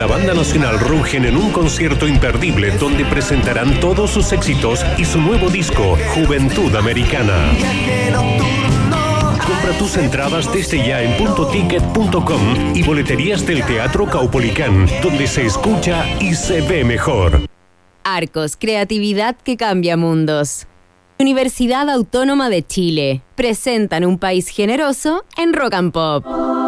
La banda nacional rugen en un concierto imperdible donde presentarán todos sus éxitos y su nuevo disco, Juventud Americana. Compra tus entradas desde ya en puntoticket.com y boleterías del Teatro Caupolicán, donde se escucha y se ve mejor. Arcos, creatividad que cambia mundos. Universidad Autónoma de Chile. Presentan un país generoso en Rock and Pop.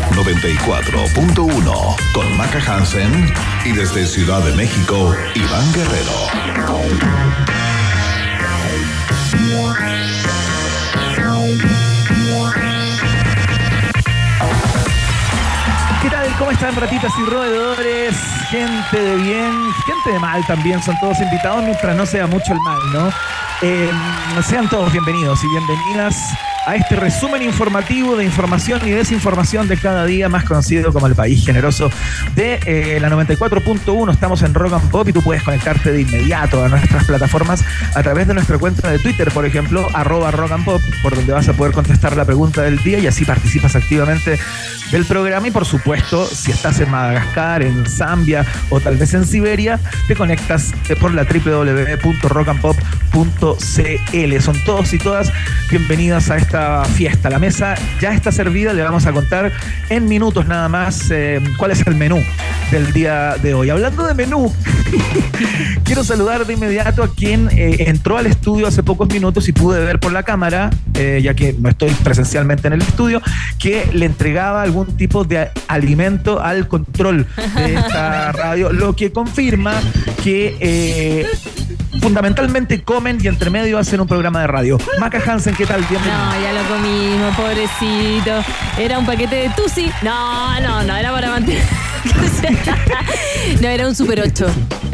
94.1 con Maca Hansen y desde Ciudad de México, Iván Guerrero. ¿Qué tal? ¿Cómo están ratitas y roedores? Gente de bien, gente de mal también, son todos invitados mientras no sea mucho el mal, ¿no? Eh, sean todos bienvenidos y bienvenidas a este resumen informativo de información y desinformación de cada día, más conocido como el país generoso de eh, la 94.1. Estamos en Rock and Pop y tú puedes conectarte de inmediato a nuestras plataformas a través de nuestra cuenta de Twitter, por ejemplo, arroba Rock and Pop, por donde vas a poder contestar la pregunta del día y así participas activamente del programa. Y por supuesto, si estás en Madagascar, en Zambia o tal vez en Siberia, te conectas eh, por la www.rockandpop.cl. Son todos y todas bienvenidas a esta fiesta. La mesa ya está servida, le vamos a contar en minutos nada más eh, cuál es el menú del día de hoy. Hablando de menú, quiero saludar de inmediato a quien eh, entró al estudio hace pocos minutos y pude ver por la cámara, eh, ya que no estoy presencialmente en el estudio, que le entregaba algún tipo de alimento al control de esta radio, lo que confirma que fundamentalmente comen y entre medio hacen un programa de radio. Maca Hansen, ¿qué tal? Bienvenido. No, ya lo comimos, pobrecito. Era un paquete de Tusi. No, no, no, era para mantener. no, era un Super 8.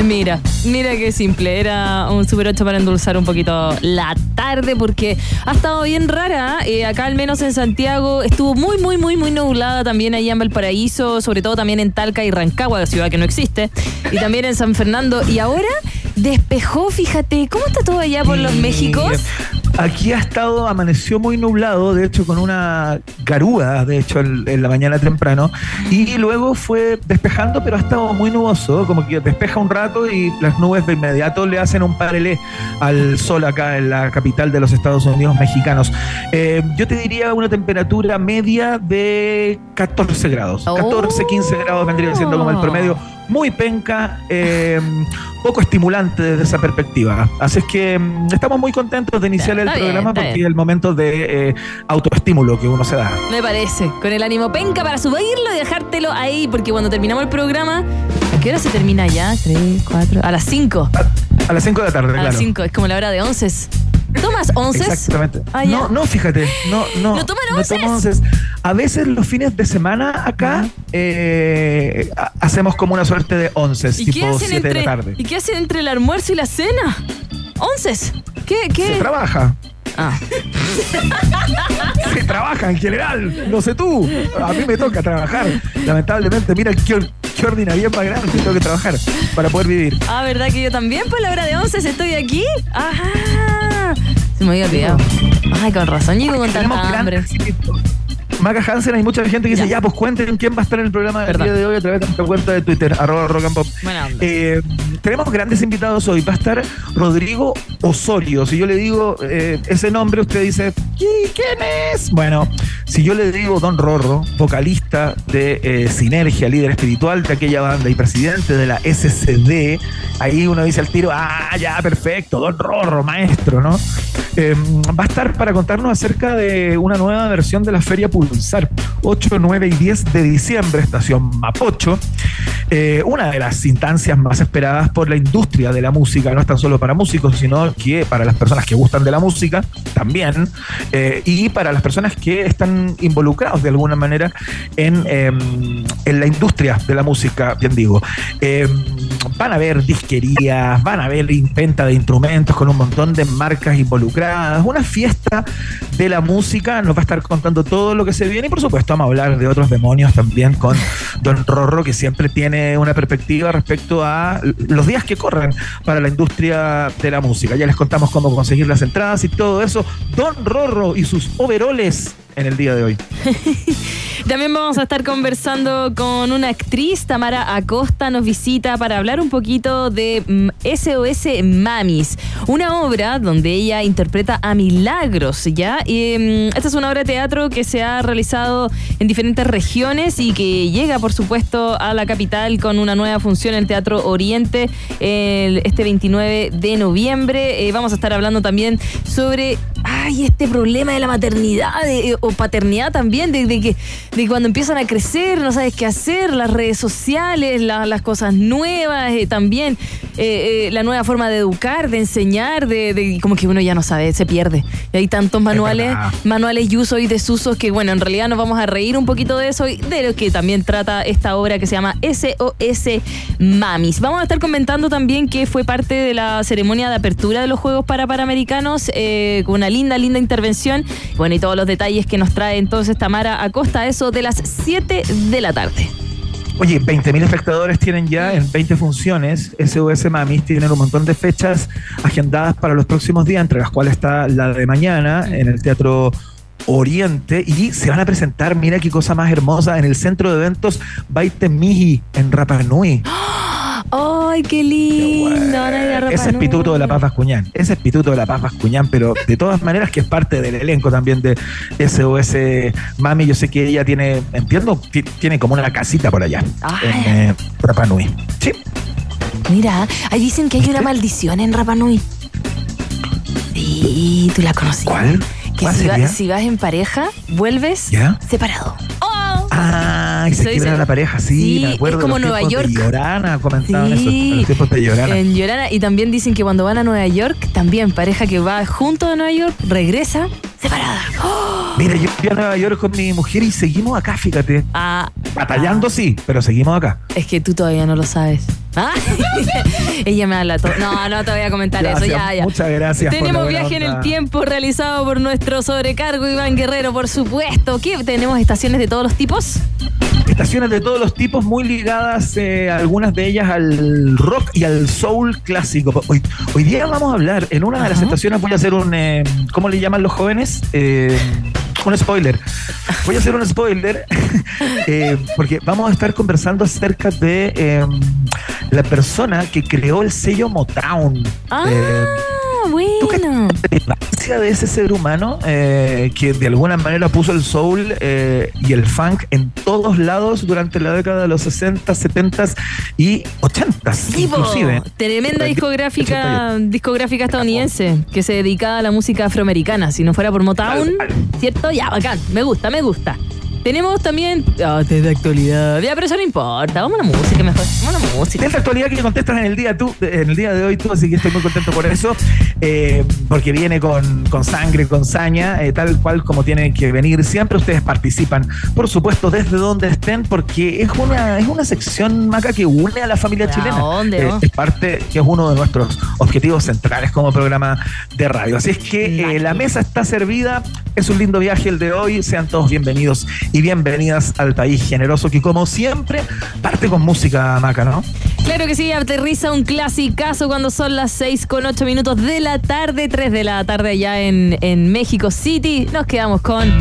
Mira, mira qué simple. Era un Super 8 para endulzar un poquito la tarde porque ha estado bien rara. Eh, acá al menos en Santiago estuvo muy, muy, muy, muy nublada también allá en Valparaíso, sobre todo también en Talca y Rancagua, ciudad que no existe, y también en San Fernando. Y ahora despejó, fíjate, ¿cómo está todo allá por los Méxicos? Aquí ha estado, amaneció muy nublado, de hecho con una garúa, de hecho en, la mañana temprano, y luego fue despejando, pero ha estado muy nuboso, como que despeja un rato y las nubes de inmediato le hacen un parelé al sol acá en la capital de los Estados Unidos mexicanos. Eh, yo te diría una temperatura media de 14 grados, 14, 15 grados vendría siendo como el promedio muy penca, eh, poco estimulante desde esa perspectiva. Así es que mm, estamos muy contentos de iniciar el programa porque es el momento de eh, autoestímulo que uno se da. Me parece, con el ánimo penca para subirlo y dejártelo ahí, porque cuando terminamos el programa, ¿a qué hora se termina ya? ¿Tres, cuatro? A las cinco. A, las cinco de la tarde, claro. A las cinco, es como la hora de once. ¿Tomas once? Exactamente. Ah, no, no, fíjate. No, no. ¿No toman onces? A veces los fines de semana acá eh, hacemos como una suerte de once, tipo 7 de la tarde. ¿Y qué hacen entre el almuerzo y la cena? ¿Onces? ¿Qué? qué? Se trabaja. Ah. Se trabaja en general, no sé tú. A mí me toca trabajar. Lamentablemente, mira qué, qué ordinaria más grande tengo que trabajar para poder vivir. Ah, ¿verdad que yo también? Pues la hora de once estoy aquí. Ajá. Se me había olvidado. Ay, con razón, llego con tanta hambre. Maca Hansen, hay mucha gente que dice, ya, pues cuenten quién va a estar en el programa del día de hoy a través de nuestra cuenta de Twitter, arroba rock and pop. Eh, tenemos grandes invitados hoy. Va a estar Rodrigo Osorio. Si yo le digo eh, ese nombre, usted dice, ¿quién es? Bueno, si yo le digo Don Rorro, vocalista de eh, Sinergia, líder espiritual de aquella banda y presidente de la SCD, ahí uno dice al tiro, ah, ya, perfecto, Don Rorro, maestro, ¿no? va a estar para contarnos acerca de una nueva versión de la Feria Pulsar, 8, 9 y 10 de diciembre, estación Mapocho. eh, una de las instancias más esperadas por la industria de la música, no es tan solo para músicos, sino que para las personas que gustan de la música también, eh, y para las personas que están involucrados de alguna manera en, em, en la industria de la música, bien digo. Em, van a haber disquerías, van a haber venta de instrumentos con un montón de marcas involucradas, una fiesta de la música, nos va a estar contando todo lo que se viene y por supuesto vamos a hablar de otros demonios también con Don Rorro que siempre tiene una perspectiva respecto a los días que corren para la industria de la música. Ya les contamos cómo conseguir las entradas y todo eso. Don Rorro y sus overoles en el día de hoy. También vamos a estar conversando con una actriz, Tamara Acosta, nos visita para hablar un poquito de SOS mm, Mamis, una obra donde ella interpreta a Milagros, ¿ya? Mm, esta es una obra de teatro que se ha realizado en diferentes regiones y que llega, por supuesto, a la capital con una nueva función en el Teatro Oriente este 29 de noviembre. Eh, vamos a estar hablando también sobre ay, este problema de la maternidad eh, o paternidad también, de, que de cuando empiezan a crecer, no sabes qué hacer, las redes sociales, las cosas nuevas, eh, también eh, la nueva forma de educar, de enseñar, de, como que uno ya no sabe, se pierde. Y hay tantos manuales, manuales y usos y desusos que, bueno, en realidad nos vamos a reír un poquito de eso y de lo que también trata esta obra que se llama SOS Mamis. Vamos a estar comentando también que fue parte de la ceremonia de apertura de los Juegos para Panamericanos con una linda, linda intervención. Bueno, y todos los detalles que nos trae entonces Tamara Acosta, eso de las 7 de la tarde. Oye, 20.000 espectadores tienen ya en 20 funciones. SOS Mamis tienen un montón de fechas agendadas para los próximos días, entre las cuales está la de mañana en el Teatro Oriente y se van a presentar, mira qué cosa más hermosa, en el centro de eventos Baite Miji en Rapa Nui. ¡Ay, qué lindo! Ese es Pituto de la Paz Vascuñán. Ese es Pituto de la Paz Vascuñán, pero de todas maneras que es parte del elenco también de SOS Mami. Yo sé que ella tiene, entiendo, tiene como una casita por allá, en eh, Rapa Nui. Sí. Mira, ahí dicen que hay una maldición en Rapa Nui. Sí, tú la conocí. ¿Cuál? Que si, vas en pareja, vuelves separado. Ah, y se quiebra la pareja, sí, me acuerdo. Es como Nueva York. Llorana comentaban eso, en los tiempos de Llorana. En Llorana, y también dicen que cuando van a Nueva York, también pareja que va junto a Nueva York, regresa separada. Mira, yo fui a Nueva York con mi mujer y seguimos acá, fíjate. Ah, Batallando sí, pero seguimos acá. Es que tú todavía no lo sabes. ¿Ah? Ella me habla todo. No, no te voy a comentar eso. Ya, ya. Muchas gracias. Tenemos viaje en el tiempo realizado por nuestro sobrecargo Iván Guerrero, por supuesto. ¿Qué? ¿Tenemos estaciones de todos los tipos? De todos los tipos, muy ligadas, eh, algunas de ellas al rock y al soul clásico. Hoy, hoy día vamos a hablar, en una de las estaciones voy a hacer un, eh, ¿cómo le llaman los jóvenes? Eh, un spoiler. Voy a hacer un spoiler eh, porque vamos a estar conversando acerca de la persona que creó el sello Motown. Ah. Eh, bueno. La de ese ser humano eh, que de alguna manera puso el soul eh, y el funk en todos lados durante la década de los 60, 70 y 80 inclusive. Tremenda discográfica, discográfica estadounidense que se dedicaba a la música afroamericana. Si no fuera por Motown, ¿cierto? Ya, bacán. Me gusta, me gusta. Tenemos también. Ah, de actualidad. Ya, pero eso no importa. Vamos a la música mejor. Vamos a la música. Es actualidad que contestas en el día tú, en el día de hoy tú, así que estoy muy contento por eso. Eh, porque viene con, con, sangre, con saña, eh, tal cual como tienen que venir. Siempre ustedes participan, por supuesto, desde donde estén, porque es una, es una sección maca que une a la familia chilena. Dónde, eh, es parte, que es uno de nuestros objetivos centrales como programa de radio. Así es que la mesa está servida. Es un lindo viaje el de hoy. Sean todos bienvenidos y bienvenidas al país generoso que como siempre parte con música maca, ¿no? Claro que sí, aterriza un clasicazo cuando son las 6 con 8 minutos de la tarde, 3 de la tarde allá en, en México City. Nos quedamos con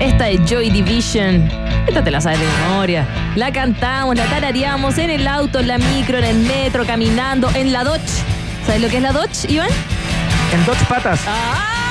esta de Joy Division. Esta te la sabes de memoria. La cantamos, la tarareamos en el auto, en la micro, en el metro, caminando, en la Dodge. ¿Sabes lo que es la Dodge, Iván? En Dodge Patas. ¡Ah!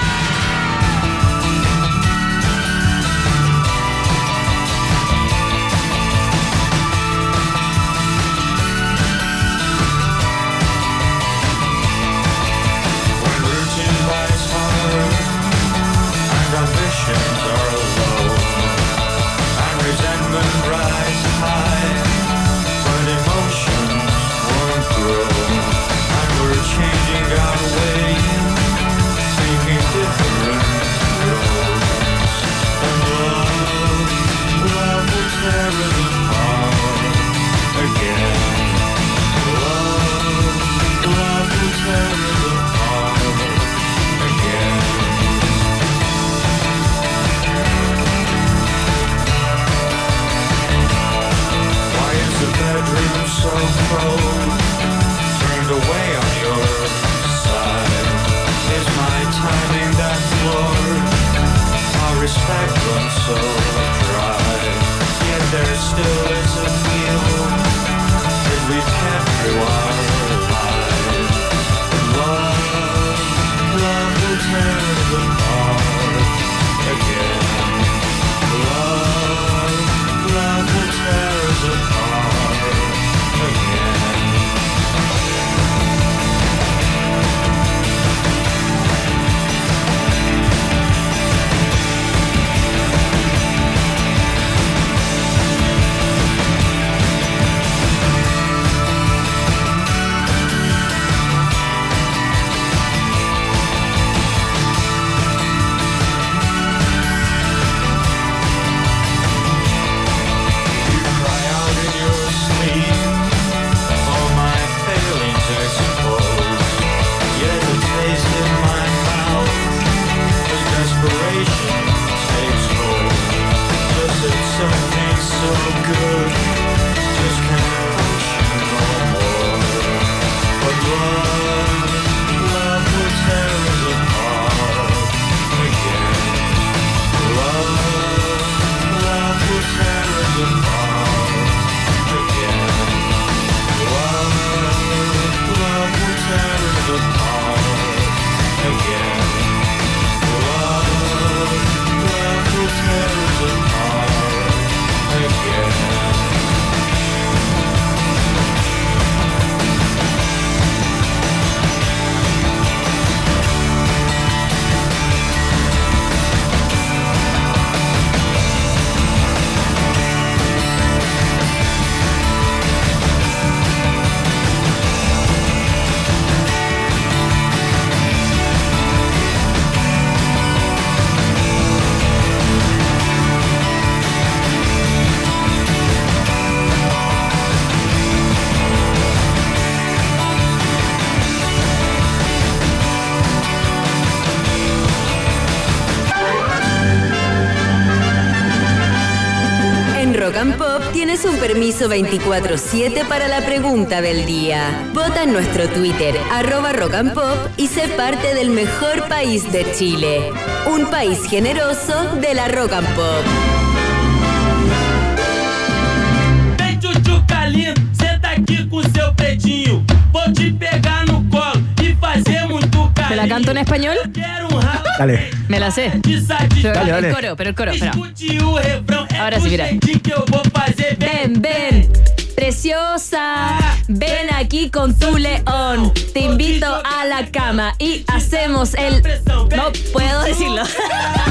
Permiso 24-7 para la pregunta del día. Vota en nuestro Twitter, arroba rock and pop, y sé parte del mejor país de Chile. Un país generoso de la rock and pop. Vem senta aqui com seu pretinho. Vou te pegar no colo e fazer muito ¿Te la canto en español? Um Dale. Me la sé. Dale, dale. El coro, pero el coro, espera. Escute o refrão, Ven, ven, preciosa, ven aquí con tu león. Te invito a la cama y hacemos el... No puedo decirlo.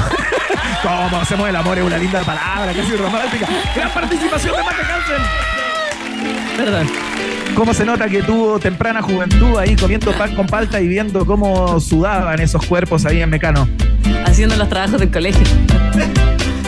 ¿Cómo hacemos el amor? Es una linda palabra, casi romántica. Gran participación de Maca Hansen. Perdón. ¿Cómo se nota que tuvo temprana juventud ahí comiendo pan con palta y viendo cómo sudaban esos cuerpos ahí en Mecano? Haciendo los trabajos del colegio.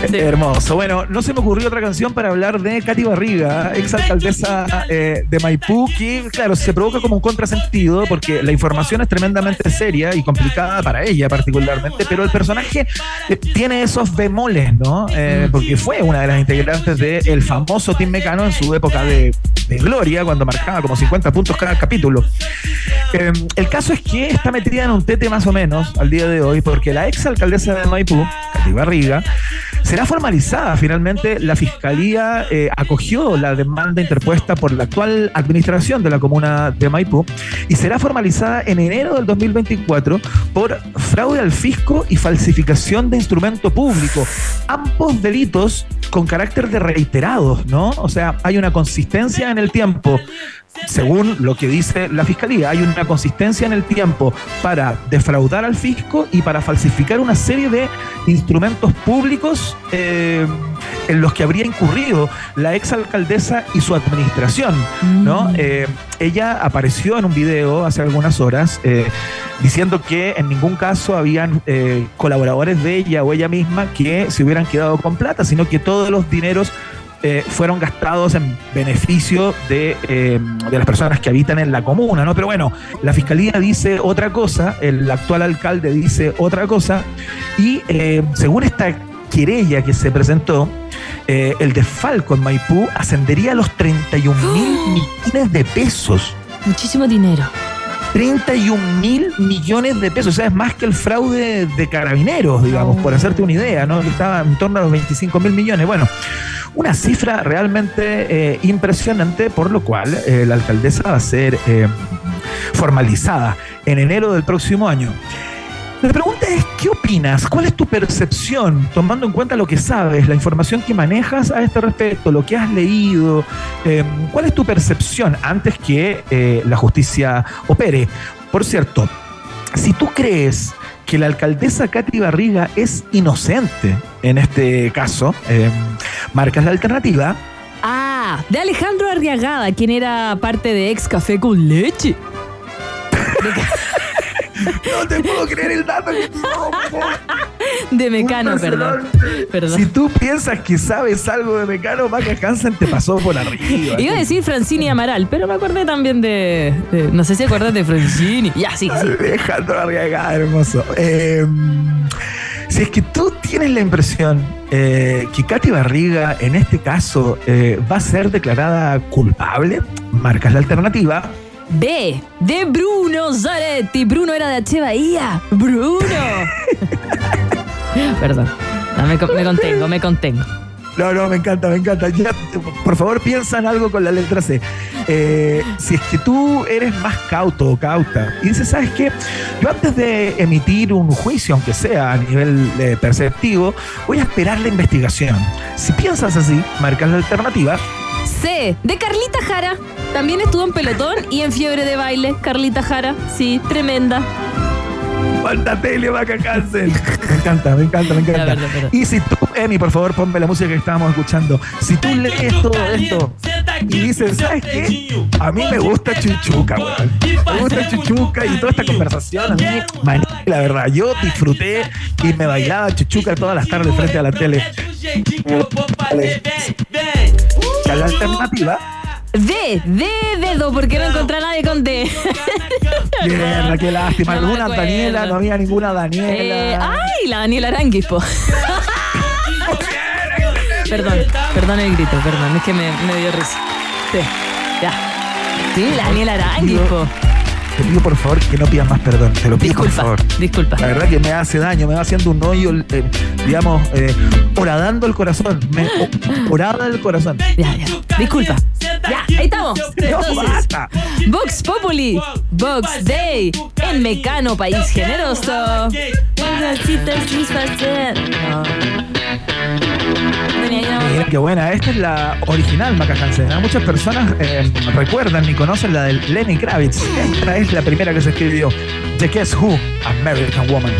Sí. Hermoso. Bueno, no se me ocurrió otra canción para hablar de Katy Barriga, exalcaldesa eh, de Maipú, que, claro, se provoca como un contrasentido porque la información es tremendamente seria y complicada para ella particularmente, pero el personaje eh, tiene esos bemoles, ¿no? Eh, porque fue una de las integrantes del famoso Team Mecano en su época de, de gloria, cuando marcaba como 50 puntos cada capítulo. Eh, el caso es que está metida en un tete más o menos al día de hoy, porque la exalcaldesa de Maipú, Katy Barriga, será formalizada. Finalmente, la fiscalía eh, acogió la demanda interpuesta por la actual administración de la comuna de Maipú y será formalizada en enero del 2024 por fraude al fisco y falsificación de instrumento público. Ambos delitos con carácter de reiterados, ¿no? O sea, hay una consistencia en el tiempo según lo que dice la fiscalía, hay una consistencia en el tiempo para defraudar al fisco y para falsificar una serie de instrumentos públicos eh, en los que habría incurrido la exalcaldesa y su administración. ¿no? Eh, ella apareció en un video hace algunas horas eh, diciendo que en ningún caso habían colaboradores de ella o ella misma que se hubieran quedado con plata, sino que todos los dineros eh, fueron gastados en beneficio de, eh, de las personas que habitan en la comuna, ¿no? Pero bueno, la fiscalía dice otra cosa, el actual alcalde dice otra cosa, y eh, según esta querella que se presentó, el desfalco en Maipú ascendería a los 31 mil millones de pesos. Muchísimo dinero. 31 mil millones de pesos, o sea, es más que el fraude de carabineros, digamos, por hacerte una idea, ¿no? Estaba en torno a los 25 mil millones. Bueno, una cifra realmente eh, impresionante, por lo cual eh, la alcaldesa va a ser eh, formalizada en enero del próximo año. La pregunta es, ¿qué opinas? ¿Cuál es tu percepción, tomando en cuenta lo que sabes, la información que manejas a este respecto, lo que has leído? Eh, ¿Cuál es tu percepción antes que eh, la justicia opere? Por cierto, si tú crees que la alcaldesa Katy Barriga es inocente en este caso, eh, marcas la alternativa. Ah, de Alejandro Arriagada, quien era parte de Ex Café con Leche. No te puedo creer el dato que De Mecano, perdón. Perdón. Si tú piensas que sabes algo de Mecano, Maca Hansen te pasó por arriba. Iba a decir Francini Amaral, pero me acordé también de, de- No sé si acuerdas de Francini. Ya, sí, sí. Alejandro Arriaga, hermoso. Eh, si es que tú tienes la impresión eh, que Katy Barriga, en este caso, eh, va a ser declarada culpable, marcas la alternativa. B, de Bruno Zaretti. Bruno era de H. Bahía. Bruno. perdón. No, me, me contengo, me contengo. No, no, me encanta, me encanta. Ya, por favor, piensa en algo con la letra C. Eh, si es que tú eres más cauto o cauta y dices, ¿sabes qué? Yo antes de emitir un juicio, aunque sea a nivel eh, perceptivo, voy a esperar la investigación. Si piensas así, marcas la alternativa. C, de Carlita Jara. También estuvo en pelotón y en fiebre de baile. Carlita Jara, sí, tremenda. ¡Cuánta tele va a cárcel! Me encanta, me encanta, me encanta. Y si tú, Emi, por favor, ponme la música que estábamos escuchando. Si tú lees todo esto y dices, ¿sabes qué? A mí me gusta Chuchuca, weón. Me gusta Chuchuca y toda esta conversación. A mí, maní, la verdad, yo disfruté y me bailaba Chuchuca todas las tardes frente a la tele. La alternativa, D, D, dedo, porque no encontré a nadie con D. mierda, qué lástima. No Alguna. Daniela, no había ninguna Eh, Daniela. ay, la Daniela Aranguis, po. perdón, perdón el grito, perdón, es que me, me dio risa. Sí, ya. Sí, Daniel Aranguis, po. Te pido por favor que no pidas más perdón. Te lo pido por Disculpa, favor. disculpa. La verdad que me hace daño, me va haciendo un hoyo, eh, digamos, eh, horadando el corazón. Me horada el corazón. Ya, ya. Disculpa. Ya, ahí estamos. Entonces. Vox Populi, Vox Day, en Mecano, país generoso. Mira, qué buena. Esta es la original Maca Hansen. Muchas personas eh, recuerdan y conocen la de Lenny Kravitz. Esta es la primera que se escribió. The Guess Who, American Woman.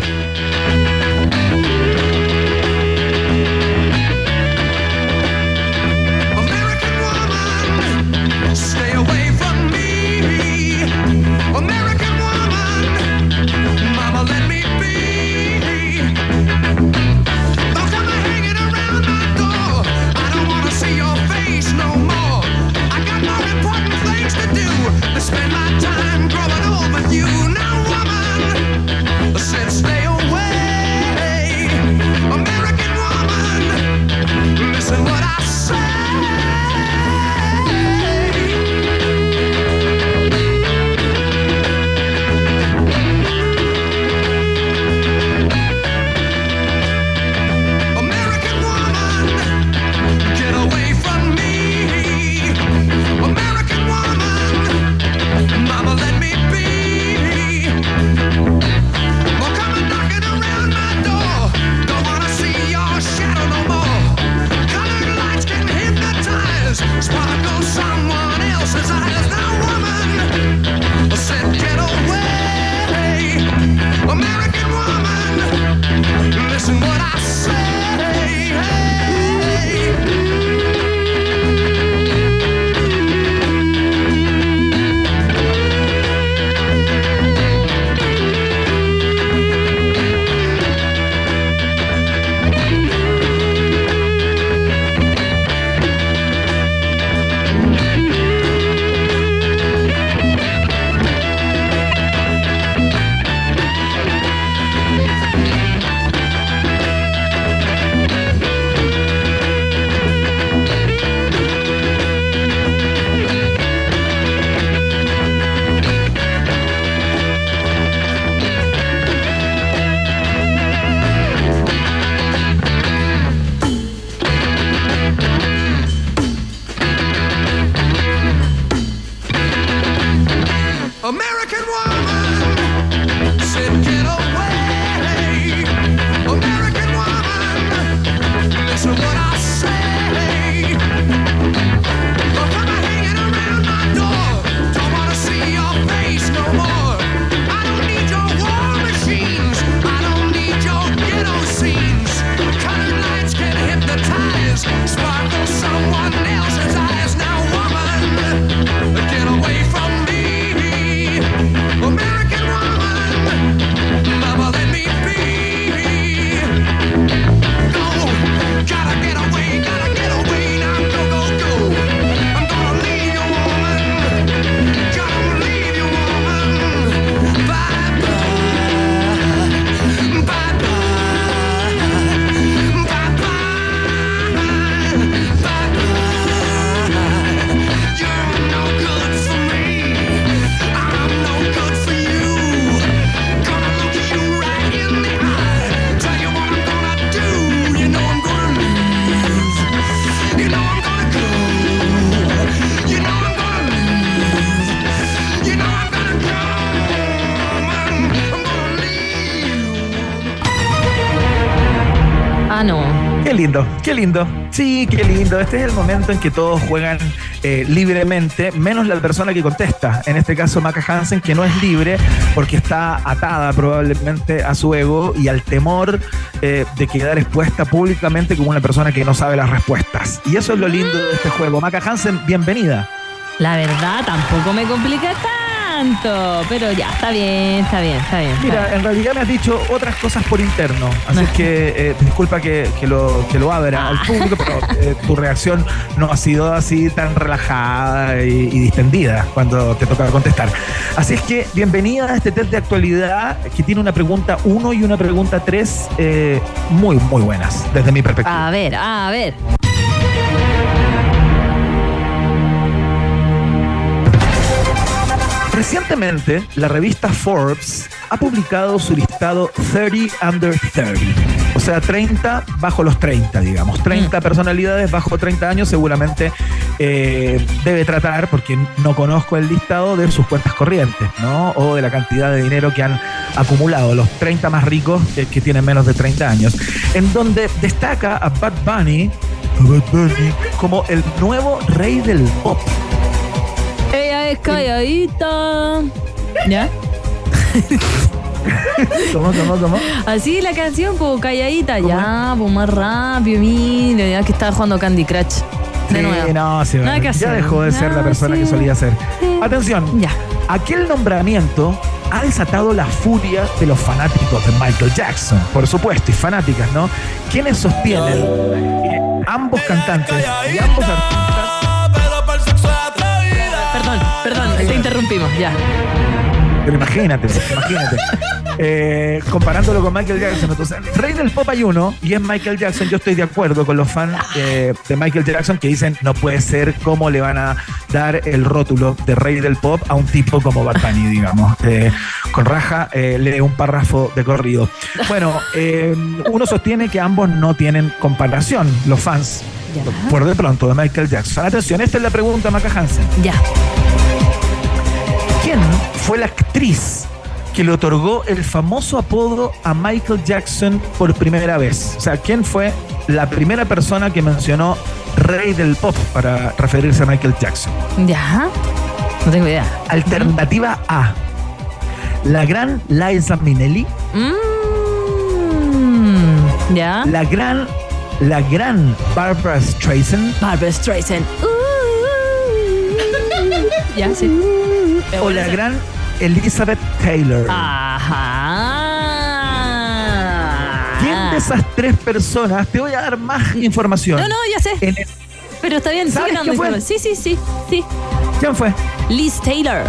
Qué lindo. Sí, qué lindo. Este es el momento en que todos juegan eh, libremente, menos la persona que contesta. En este caso, Maca Hansen, que no es libre porque está atada probablemente a su ego y al temor eh, de quedar expuesta públicamente como una persona que no sabe las respuestas. Y eso es lo lindo de este juego. Maca Hansen, bienvenida. La verdad, tampoco me complica tanto. Pero ya, está bien, está bien, está bien. está Mira, bien. en realidad me has dicho otras cosas por interno, así es que eh, disculpa que, que lo, que lo abra al público, pero eh, tu reacción no ha sido así tan relajada y, y distendida cuando te toca contestar. Así es que bienvenida a este test de actualidad que tiene una pregunta 1 y una pregunta 3 muy, muy buenas desde mi perspectiva. A ver, a ver. Recientemente, la revista Forbes ha publicado su listado 30 Under 30. O sea, 30 bajo los 30, digamos. 30 personalidades bajo 30 años seguramente eh, debe tratar, porque no conozco el listado, de sus cuentas corrientes, ¿no? O de la cantidad de dinero que han acumulado, los 30 más ricos eh, que tienen menos de 30 años. En donde destaca a Bad Bunny, a Bad Bunny como el nuevo rey del pop. Ella es calladita. ¿Ya? ¿Cómo, cómo, cómo? Así la canción, pues calladita. Ya, pues más rápido, mira. Ya que estaba jugando Candy Crush. De Sí, nuevo. no, sí, Nada que ya dejó de ser la Ah, persona sí. que solía ser. Atención, Ya. aquel nombramiento ha desatado la furia de los fanáticos de Michael Jackson, por supuesto, y fanáticas, ¿no? Quienes sostienen que ambos cantantes y ambos artistas te interrumpimos. Ya. Pero imagínate, imagínate. Eh, comparándolo con Michael Jackson. Entonces, Rey del Pop hay uno y es Michael Jackson. Yo estoy de acuerdo con los fans eh, de Michael Jackson que dicen no puede ser cómo le van a dar el rótulo de Rey del Pop a un tipo como Bad Bunny, digamos. Eh, con raja lee un párrafo de corrido. Bueno, uno sostiene que ambos no tienen comparación, los fans. Ya. Por de pronto, de Michael Jackson. Atención, esta es la pregunta, Maca Hansen. Ya. ¿Quién fue la actriz que le otorgó el famoso apodo a Michael Jackson por primera vez? O sea, ¿quién fue la primera persona que mencionó rey del pop para referirse a Michael Jackson? Ya. No tengo idea. Alternativa A. La gran Liza Minnelli, Mm, ya. la gran, la gran Barbara Streisand Barbara Streisand. Uh, ya, sí. Me o la gran Elizabeth Taylor. Ajá. ¿Quién de esas tres personas? Te voy a dar más información. No, no, ya sé. El- Pero está bien, ¿Sabes sigue dando información. Sí, sí, sí. Sí. ¿Quién fue? Liz Taylor.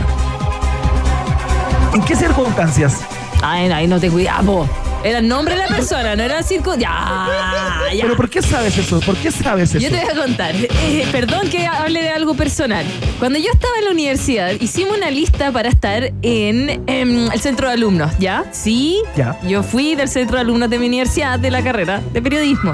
¿En qué circunstancias? Ay, ay, no te cuidas, po. Era el nombre de la persona, no era el circo. Ya, ya. ¿Pero por qué sabes eso? ¿Por qué sabes eso? Yo te voy a contar. Eh, perdón que hable de algo personal. Cuando yo estaba en la universidad, hicimos una lista para estar en, em, el centro de alumnos, ¿ya? Sí. Ya. Yo fui del centro de alumnos de mi universidad de la carrera de periodismo.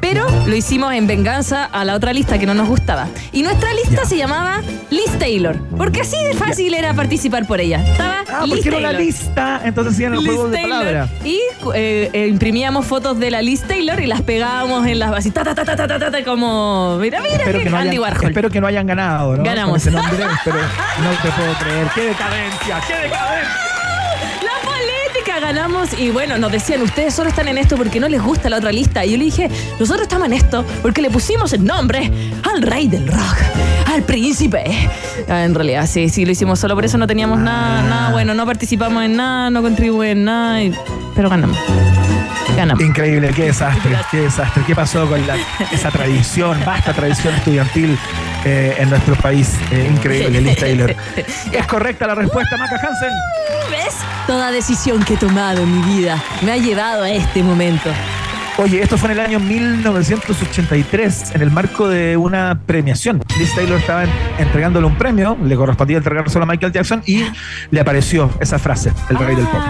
Pero lo hicimos en venganza a la otra lista que no nos gustaba. Y nuestra lista se llamaba Liz Taylor. Porque así de fácil era participar por ella. Estaba Ah, Liz porque era una lista, entonces hacían el Liz juego de Taylor. palabras. Y eh, eh, imprimíamos fotos de la Liz Taylor y las pegábamos en las así, ta, ta, ta, ta, ta, ta, ta, como, mira, mira, Espero que que, no Andy hayan, Warhol. espero que no hayan ganado, ¿no? Ganamos. Nombre, pero no te puedo creer. ¡Qué decadencia! ¡Qué decadencia! Ganamos y bueno, nos decían, ustedes solo están en esto porque no les gusta la otra lista. Y yo le dije, nosotros estamos en esto porque le pusimos el nombre al rey del rock, al príncipe. Ah, En realidad, sí, sí, lo hicimos solo por eso no teníamos nada, nada bueno, no participamos en nada, no contribuimos en nada, y- pero ganamos. Ganamos. Increíble, qué desastre, qué desastre. ¿Qué pasó con la- esa tradición, vasta tradición estudiantil eh, en nuestro país? Eh, increíble, Liz Taylor. Es correcta la respuesta, Maca Hansen. ¿Ves? Toda decisión que he tomado en mi vida me ha llevado a este momento. Oye, esto fue en el año 1983, en el marco de una premiación. Liz Taylor estaba en- entregándole un premio, le correspondía entregárselo a Michael Jackson y le apareció esa frase, el rey del pop.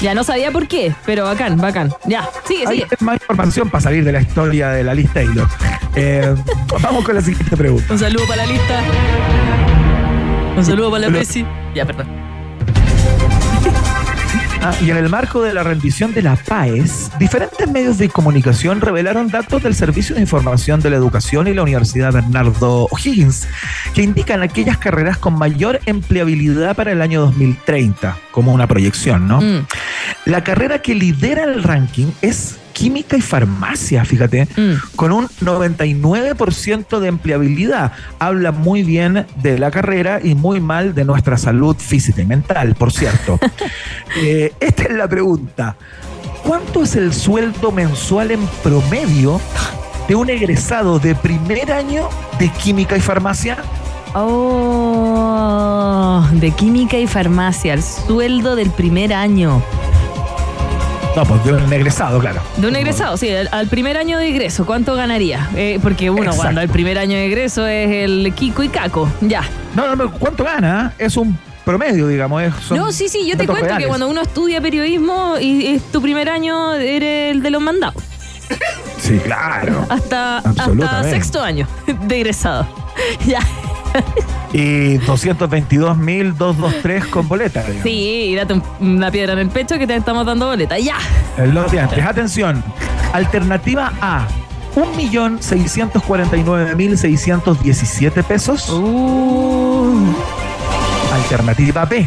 Ya no sabía por qué, pero bacán, bacán. Ya, sigue, Hay sigue. más información para salir de la historia de la Liz Taylor. Eh, vamos con la siguiente pregunta. Un saludo para la lista. Un saludo para la Lo- Messi. Ya, perdón. Ah, y en el marco de la rendición de la PAES, diferentes medios de comunicación revelaron datos del Servicio de Información de la Educación y la Universidad Bernardo O'Higgins, que indican aquellas carreras con mayor empleabilidad para el año 2030, como una proyección, ¿no? Mm, La carrera que lidera el ranking es química y farmacia, fíjate, mm. con un 99% de empleabilidad. Habla muy bien de la carrera y muy mal de nuestra salud física y mental, por cierto. Eh, esta es la pregunta. ¿Cuánto es el sueldo mensual en promedio de un egresado de primer año de química y farmacia? Oh, de química y farmacia, el sueldo del primer año. No, pues de un egresado, claro. De un egresado, sí, al, al primer año de egreso, ¿cuánto ganaría? Eh, porque uno, Exacto. cuando el primer año de egreso es el Kiko y Caco, ya. No, no, no, ¿cuánto gana? Es un promedio, digamos. es- no, sí, sí, yo te cuento que cuando uno estudia periodismo y es tu primer año, eres el de los mandados. Sí, claro. Hasta, sexto año de egresado. ya. Y 222.223 con boleta, digamos. Sí, y date un- una piedra en el pecho que te estamos dando boleta. Ya. Los de antes. Atención. Alternativa A. 1.649.617 pesos. Uh, Alternativa B.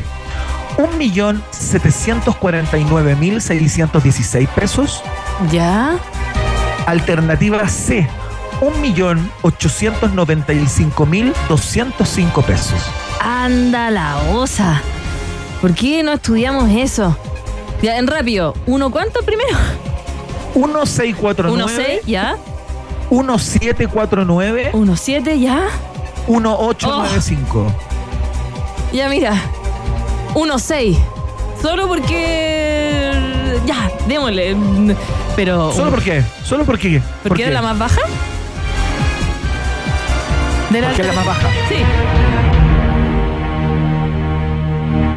1.749.616 pesos. ya. Alternativa C. 1.895.205 pesos. Anda la osa. ¿Por qué no estudiamos eso? Ya, en rápido. ¿Uno cuánto primero? 1649. Uno seis, ya. 1749. Uno siete, ya. 1895. Ya, mira. Uno seis. Solo porque. Ya, démosle. Pero. ¿Solo por qué? ¿Solo por qué? ¿Porque ¿Por era la más baja? De Porque es la más baja. Sí.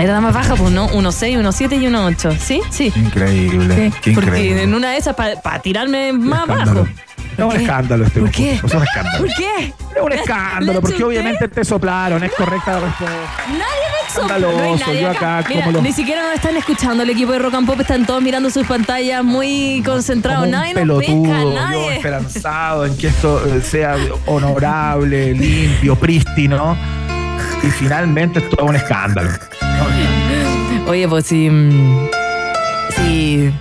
Era la más baja, pues no, 1.6, 1.7 y 1.8. ¿Sí? Sí. Increíble. Sí, Qué Porque increíble. en una de esas, para tirarme más escándalo. bajo. Es un escándalo este ¿Por qué? Es un escándalo. ¿Por qué? Es un escándalo, ¿La porque obviamente te soplaron, es correcta la respuesta. Nadie me sopla, no nadie yo acá. acá Mira, como los- Ni siquiera nos están escuchando el equipo de Rock and Pop, están todos mirando sus pantallas muy concentrados. Como Nadie nos pesca, pelotudo, yo nadie. esperanzado en que esto eh, sea honorable, limpio, prístino. Y finalmente es todo un escándalo. Oye, pues si. mm, Si.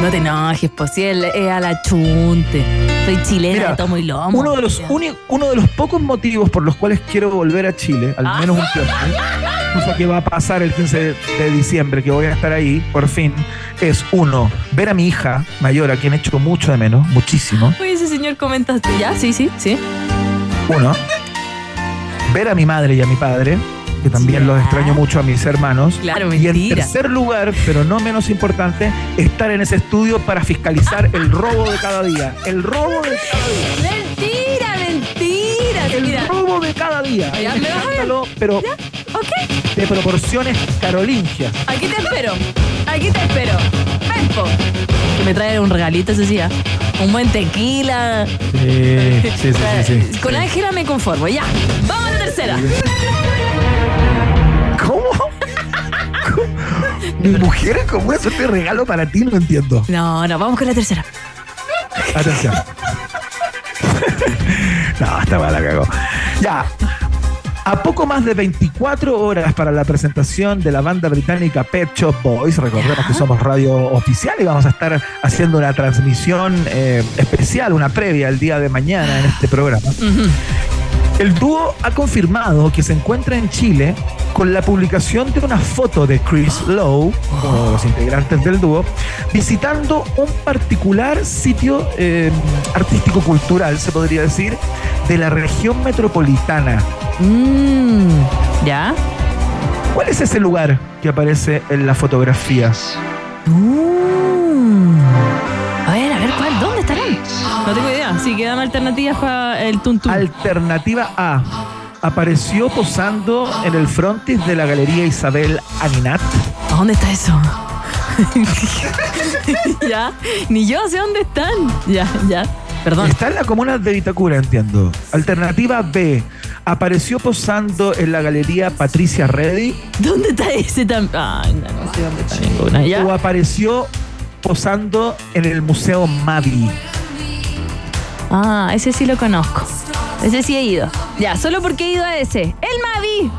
No te enojes, pues si es a la chunte. Soy chilena Mira, tomo y lomo. Uno de, los uni- uno de los pocos motivos por los cuales quiero volver a Chile, al Ah. menos un tiempo, cosa que va a pasar el 15 de, de diciembre, que voy a estar ahí, por fin, es uno, ver a mi hija mayor, a quien he hecho mucho de menos, muchísimo. Oye, ese señor comentaste. ¿Ya? Sí, sí, sí. Uno, ver a mi madre y a mi padre, que también los extraño mucho a mis hermanos. Claro, Y en tercer lugar, pero no menos importante, estar en ese estudio para fiscalizar el robo de cada día. El robo de cada día. Mentira, mentira. El robo de cada día. Ya, ¿me vas a pero Ok, de proporciones carolingias. aquí te espero. Aquí te espero. Ven, po. Que me trae un regalito, sí. ¿ah? Un buen tequila. Sí, sí, sí, sí. Con Ángela me conformo. Ya. Vamos a la tercera. Mi mujer es como una suerte de regalo para ti, no entiendo. No, no, vamos con la tercera. Atención. no, esta la cagó. Ya. A poco más de 24 horas para la presentación de la banda británica Pet Shop Boys, recordemos que somos radio oficial y vamos a estar haciendo una transmisión eh, especial, una previa el día de mañana en este programa. El dúo ha confirmado que se encuentra en Chile con la publicación de una foto de Chris Lowe, uno de los integrantes del dúo, visitando un particular sitio eh, artístico-cultural, se podría decir, de la región metropolitana. Mmm. ¿Ya? ¿Cuál es ese lugar que aparece en la fotografía? Uh. A ver, a ver, ¿cuál? ¿Dónde estarán? No tengo idea. Sí, quedan alternativas para el tuntún. Alternativa A. Apareció posando en el frontis de la Galería Isabel Aninat. ¿A dónde está eso? ya, ni yo sé dónde están. Ya, ya. Perdón. Está en la comuna de Vitacura, entiendo. Alternativa B. Apareció posando en la galería Patricia Reddy ¿Dónde está ese también? Ay, no, no sé dónde está ninguna. Ya. o apareció posando en el Museo Mavi. Ah, ese sí lo conozco. Ese sí he ido. Ya, solo porque he ido a ese. El Mavi.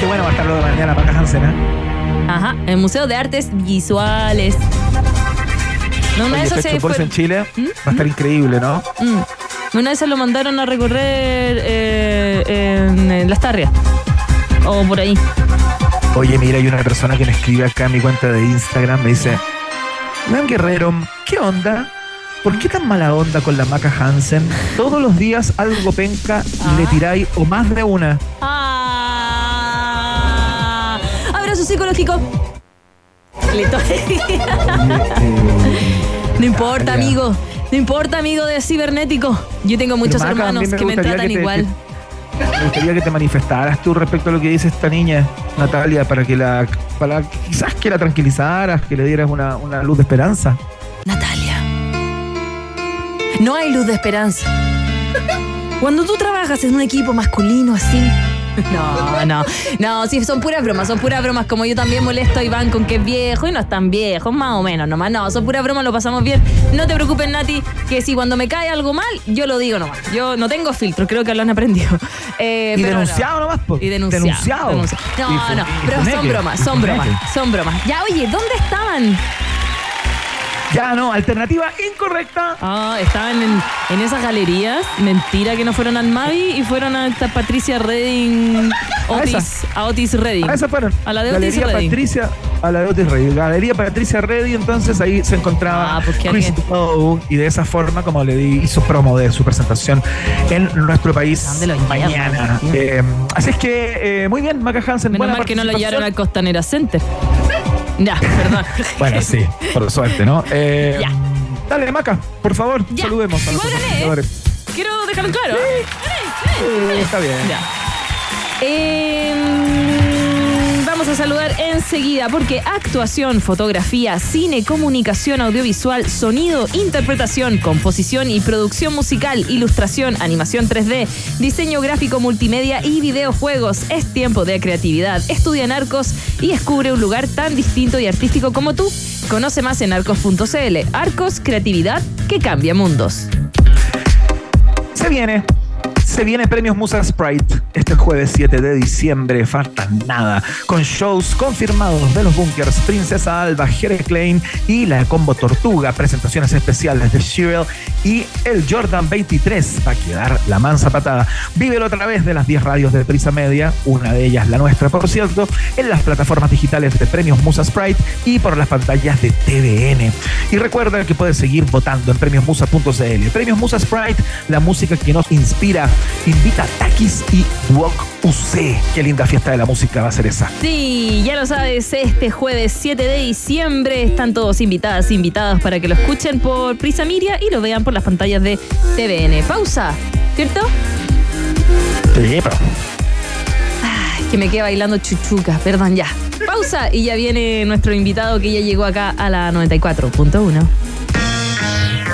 Qué bueno va a estar lo de mañana para Hansen, ¿eh? Ajá, el Museo de Artes Visuales. No, esas Pet se fue. en Chile ¿Mm? va a estar increíble, ¿no? Mm. Una vez se lo mandaron a recorrer eh, en, en Las Tarrias. O por ahí. Oye, mira, hay una persona que me escribe acá en mi cuenta de Instagram, me dice, Juan Guerrero, ¿qué onda? ¿Por qué tan mala onda con la Maca Hansen? Todos los días algo penca y le ah. tiráis o más de una. Ah. Abrazo psicológico. Listo. no importa, amigo. No importa, amigo de cibernético. Yo tengo muchos Maca, hermanos me que me tratan que igual. Me gustaría que te manifestaras tú respecto a lo que dice esta niña, Natalia, para que la, para quizás que la tranquilizaras, que le dieras una, una luz de esperanza. Natalia. No hay luz de esperanza. Cuando tú trabajas en un equipo masculino así. No, no, no, sí, son puras bromas, son puras bromas. Como yo también molesto a Iván con que es viejo y no es tan viejo, más o menos nomás. No, son puras bromas, lo pasamos bien. No te preocupes, Nati, que si cuando me cae algo mal, yo lo digo nomás. Yo no tengo filtro, creo que lo han aprendido. Eh, Y pero no. denunciado nomás, po. Y denunciado. Denunciado. No, no, pero son bromas, son bromas, son bromas. Ya, oye, ¿dónde estaban? Ya no, alternativa incorrecta. Ah, estaban en, en esas galerías. Mentira que no fueron al Mavi y fueron a esta Patricia Redding. A Otis, a Otis Redding. A esa fueron. A la de Otis Galería Redding. Patricia, a la de Otis Redding. Galería Patricia Redding, entonces ahí se encontraba Ah, porque Chris Lowe y de esa forma, como le di, hizo promo de su presentación en nuestro país ¿Dónde lo mañana. Eh, así es que, eh, muy bien, Maca Hansen. Menos buena mal que no lo llevaron al. Costanera Center. Ya, perdón. Bueno, sí, por suerte, ¿no? Eh, Ya. Dale, Maca, por favor, Ya. saludemos a Igual gané, ¿eh? Quiero dejarlo claro. Eh, está bien. Ya. Eh, a saludar enseguida porque actuación, fotografía, cine, comunicación audiovisual, sonido, interpretación, composición y producción musical, ilustración, animación 3D, diseño gráfico multimedia y videojuegos. Es tiempo de creatividad. Estudia en Arcos y descubre un lugar tan distinto y artístico como tú. Conoce más en arcos.cl. Arcos, creatividad que cambia mundos. Se viene. Se viene Premios Musa Sprite este jueves 7 de diciembre, falta nada, con shows confirmados de los Bunkers, Princesa Alba, Jere Klein y la Combo Tortuga, presentaciones especiales de Shirel y el Jordan 23, va a quedar la mansa patada. Vívelo a través de las 10 radios de Prisa Media, una de ellas la nuestra, por cierto, en las plataformas digitales de Premios Musa Sprite y por las pantallas de TVN. Y recuerda que puedes seguir votando en premiosmusa.cl. Premios Musa Sprite, la música que nos inspira. Invita a Takis y Wok UC. Qué linda fiesta de la música va a ser esa. Sí, ya lo sabes, este jueves 7 de diciembre están todos invitadas, invitados para que lo escuchen por Prisa Miria y lo vean por las pantallas de TVN. Pausa, ¿cierto? Sí, pero Ay, que me quedé bailando chuchuca, perdón, ya. Pausa y ya viene nuestro invitado que ya llegó acá a la 94.1.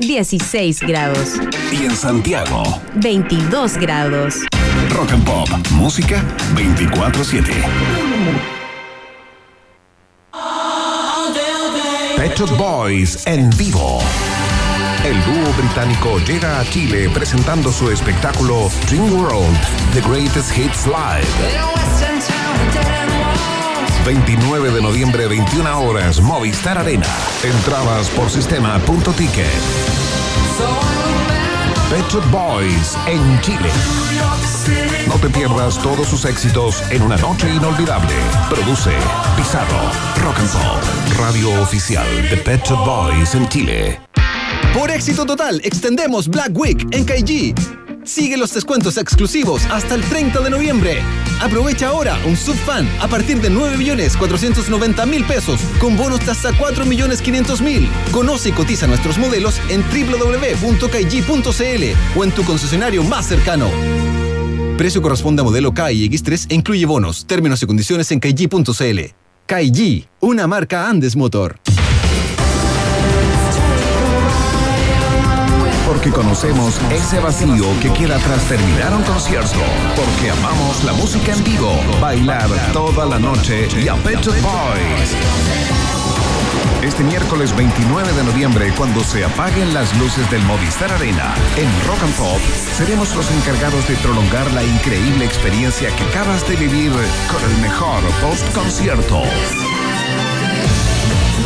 16 grados, y en Santiago. 22 grados. Rock and Pop. Música 24-7. Pet Shop Boys en vivo. El dúo británico llega a Chile presentando su espectáculo Dream World, The Greatest Hits Live. 29 de noviembre, 21 horas, Movistar Arena. Entradas por sistema.ticket. Pet Boys en Chile. No te pierdas todos sus éxitos en una noche inolvidable. Produce Pizarro, Rock and Pop, radio oficial de Pet Boys en Chile. Por éxito total, extendemos Black Week en KG. Sigue los descuentos exclusivos hasta el 30 de noviembre. Aprovecha ahora un subfan a partir de 9.490.000 pesos con bonos hasta 4.500.000. Conoce y cotiza nuestros modelos en www.kg.cl o en tu concesionario más cercano. Precio corresponde a modelo K y X3 e incluye bonos, términos y condiciones en kg.cl. KG, una marca Andes Motor. Porque conocemos ese vacío que queda tras terminar un concierto. Porque amamos la música en vivo, bailar toda la noche y a Pet Boys. Este miércoles 29 de noviembre, cuando se apaguen las luces del Movistar Arena, en Rock and Pop, seremos los encargados de prolongar la increíble experiencia que acabas de vivir con el mejor post-concierto.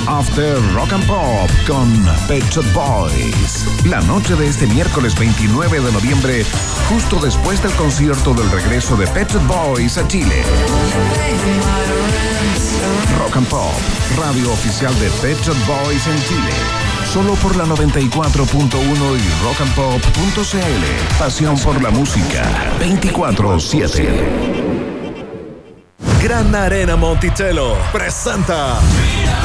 After Rock and Pop con Pet Shop Boys. La noche de este miércoles 29 de noviembre, justo después del concierto del regreso de Pet Shop Boys a Chile. Rock and Pop, radio oficial de Pet Shop Boys en Chile. Solo por la 94.1 y rockandpop.cl. Pasión por la música. 24-7. Gran Arena Monticello presenta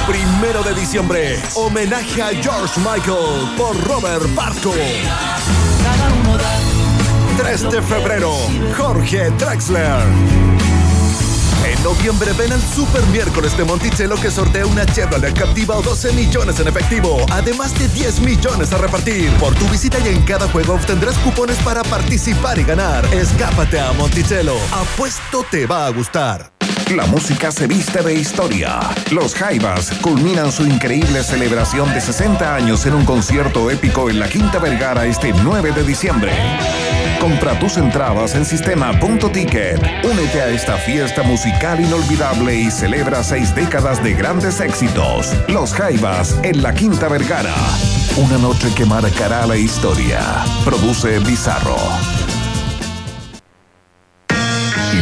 Primero de diciembre, homenaje a George Michael por Robert Barco. 3 de febrero, Jorge Drexler. En noviembre ven al Super Miércoles de Monticello que sortea una Chevrolet Captiva o 12 millones en efectivo, además de 10 millones a repartir. Por tu visita y en cada juego obtendrás cupones para participar y ganar. Escápate a Monticello. Apuesto te va a gustar. La música se viste de historia. Los Jaivas culminan su increíble celebración de 60 años en un concierto épico en la Quinta Vergara este 9 de diciembre. Compra tus entradas en sistema.ticket. Únete a esta fiesta musical inolvidable y celebra seis décadas de grandes éxitos. Los Jaivas en la Quinta Vergara. Una noche que marcará la historia. Produce Bizarro.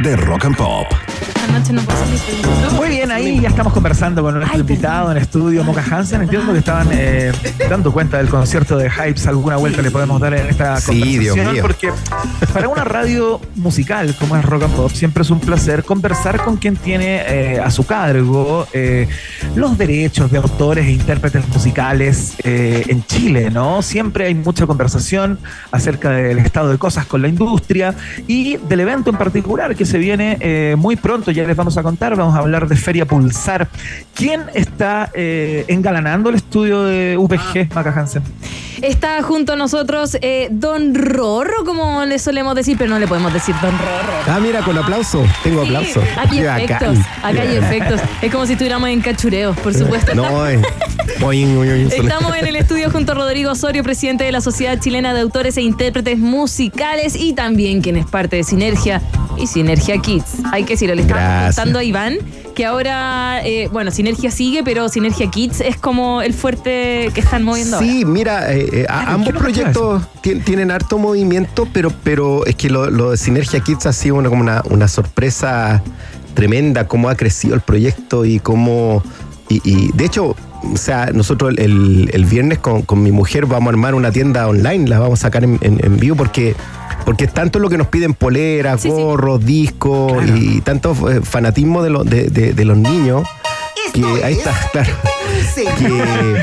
De Rock and Pop. Anoche no puedo salir. Muy bien, ahí ya estamos conversando con nuestro invitado en estudio, Moca Hansen. Entiendo que estaban eh, dando cuenta del concierto de Hypes. Alguna vuelta le podemos dar en esta Sí, conversación. Dios mío. Porque para una radio musical como es Rock and Pop, siempre es un placer conversar con quien tiene eh, a su cargo eh, los derechos de autores e intérpretes musicales eh, en Chile, ¿no? Siempre hay mucha conversación acerca del estado de cosas con la industria y del evento en particular que se viene eh, muy pronto, ya les vamos a contar, vamos a hablar de Feria Pulsar. ¿Quién está eh, engalanando el estudio de UPG, Maca Hansen? Está junto a nosotros eh, Don Rorro, como le solemos decir, pero no le podemos decir Don Rorro. Ah, mira, con aplauso. Tengo aplauso. Aquí hay efectos, acá hay efectos. Es como si estuviéramos en cachureo, por supuesto. No, eh. Boing, boing, boing, solo- Estamos en el estudio junto a Rodrigo Osorio, presidente de la Sociedad Chilena de Autores e Intérpretes Musicales y también quien es parte de Sinergia y Sinergia Kids. Hay que decirlo, le estaba contando a Iván que ahora, eh, bueno, Sinergia sigue, pero Sinergia Kids es como el fuerte que están moviendo ahora. Sí, mira, eh, eh, ambos proyectos tien- tienen harto movimiento, pero, pero es que lo, lo de Sinergia Kids ha sido una, como una, una sorpresa tremenda, cómo ha crecido el proyecto y cómo... Y, y, de hecho, o sea, nosotros el, el- el viernes con, con mi mujer vamos a armar una tienda online, la vamos a sacar en, en- en vivo porque... Porque es tanto lo que nos piden poleras, Sí, sí. gorros, discos y tanto eh, fanatismo de, lo- de- de- de los niños que ahí está, claro. Que,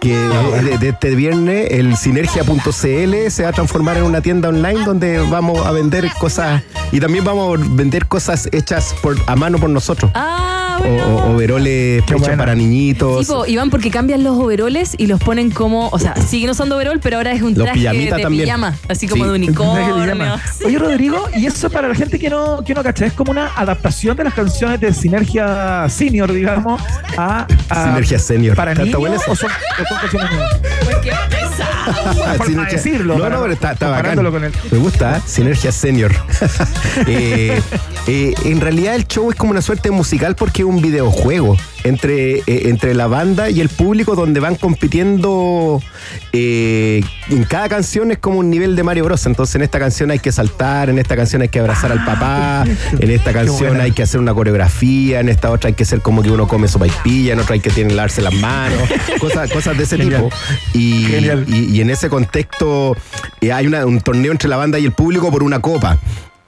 que de, de este viernes el sinergia.cl se va a transformar en una tienda online donde vamos a vender cosas y también vamos a vender cosas hechas por, a mano por nosotros. Ah, Bueno. o- overoles hechos para niñitos. Tipo, Iván, porque cambian los overoles y los ponen como, o sea, siguen usando overol, pero ahora es un Los traje de también. pijama, así como Sí. de unicornio. Oye, Rodrigo, y eso para la gente que no, que no cacha, es como una adaptación de las canciones de Sinergia Senior, digamos, a, a- Sinergia Senior. para ¿Está niños o son, o son canciones nuevas. Qué forma de decirlo, No, no, pero está, está bacán. con el- Me gusta, ¿eh? Sinergia Senior. Eh, eh, en realidad el show es como una suerte musical porque es un videojuego entre, eh, entre la banda y el público donde van compitiendo. eh, en cada canción es como un nivel de Mario Bros. Entonces en esta canción hay que saltar, en esta canción hay que abrazar al papá, en esta canción hay que hacer una coreografía, en esta otra hay que hacer como que uno come sopa y pilla, en otra hay que tiene lavarse las manos, cosas, cosas de ese Genial. tipo. Y, y- y en ese contexto eh, hay una- un torneo entre la banda y el público por una copa.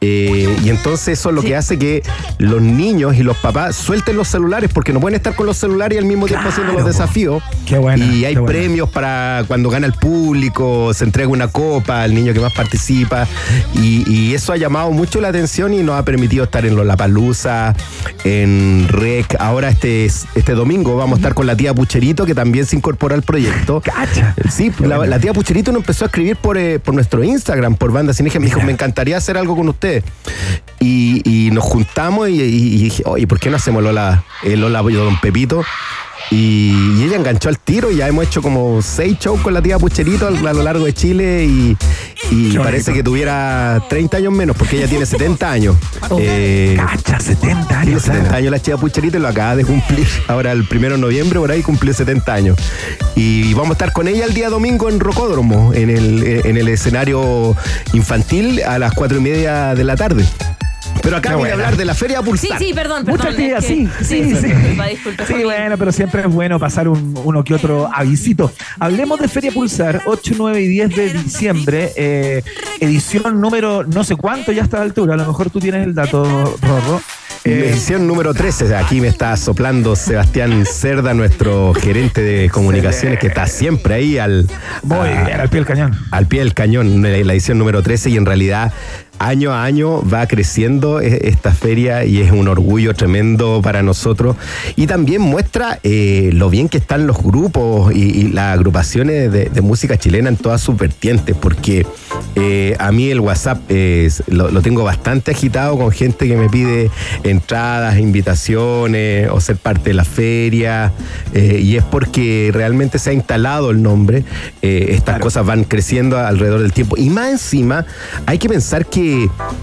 Eh, y entonces eso es lo que hace que los niños y los papás suelten los celulares porque no pueden estar con los celulares y al mismo tiempo haciendo los desafíos. Qué buena, y hay qué buena. premios para cuando gana el público, se entrega una copa al niño que más participa. Y, y eso ha llamado mucho la atención y nos ha permitido estar en Lollapalooza, en REC. Ahora este, este domingo vamos a estar con la tía Pucherito que también se incorpora al proyecto. Cacha. Sí, la, la tía Pucherito nos empezó a escribir por, eh, por nuestro Instagram, por Banda Sinergia. Me dijo, me encantaría hacer algo con ustedes. Y, nos juntamos y, y- dije, oye, ¿por qué no hacemos Lola, el Lola Don Pepito? Y, y ella enganchó al tiro. Ya hemos hecho como seis shows con la tía Pucherito a, lo largo de Chile y, parece que tuviera 30 años menos porque ella tiene 70 años. Eh, Cacha, 70 tiene años. 70 claro. años la chica Pucherito y lo acaba de cumplir. Ahora el primero de noviembre por ahí cumplió 70 años. Y vamos a estar con ella el día domingo en Rocódromo, en el, en el escenario infantil a las 4 y media de la tarde. Pero acá Qué voy a hablar de la Feria Sí, Pulsar. sí, perdón, Mucha perdón. es que- sí, sí, sí. Disculpa, disculpa, Sí, bueno, pero siempre es bueno pasar un- uno que otro avisito. Hablemos de Feria Pulsar, 8, 9 y 10 de diciembre, eh, edición número no sé cuánto ya a esta altura, a lo mejor tú tienes el dato, Rorro. Eh, Edición número 13. Aquí me está soplando Sebastián Cerda, nuestro gerente de comunicaciones, que está siempre ahí al, muy a- al pie del cañón. al pie del cañón, la la edición número 13 y en realidad año a año va creciendo e- esta feria y es un orgullo tremendo para nosotros. Y también muestra eh, lo bien que están los grupos y, y las agrupaciones de, de música chilena en todas sus vertientes porque eh, a mí el WhatsApp lo, lo tengo bastante agitado con gente que me pide entradas, invitaciones o ser parte de la feria eh, y es porque realmente se ha instalado el nombre, estas cosas van creciendo alrededor del tiempo. Y más encima hay que pensar que,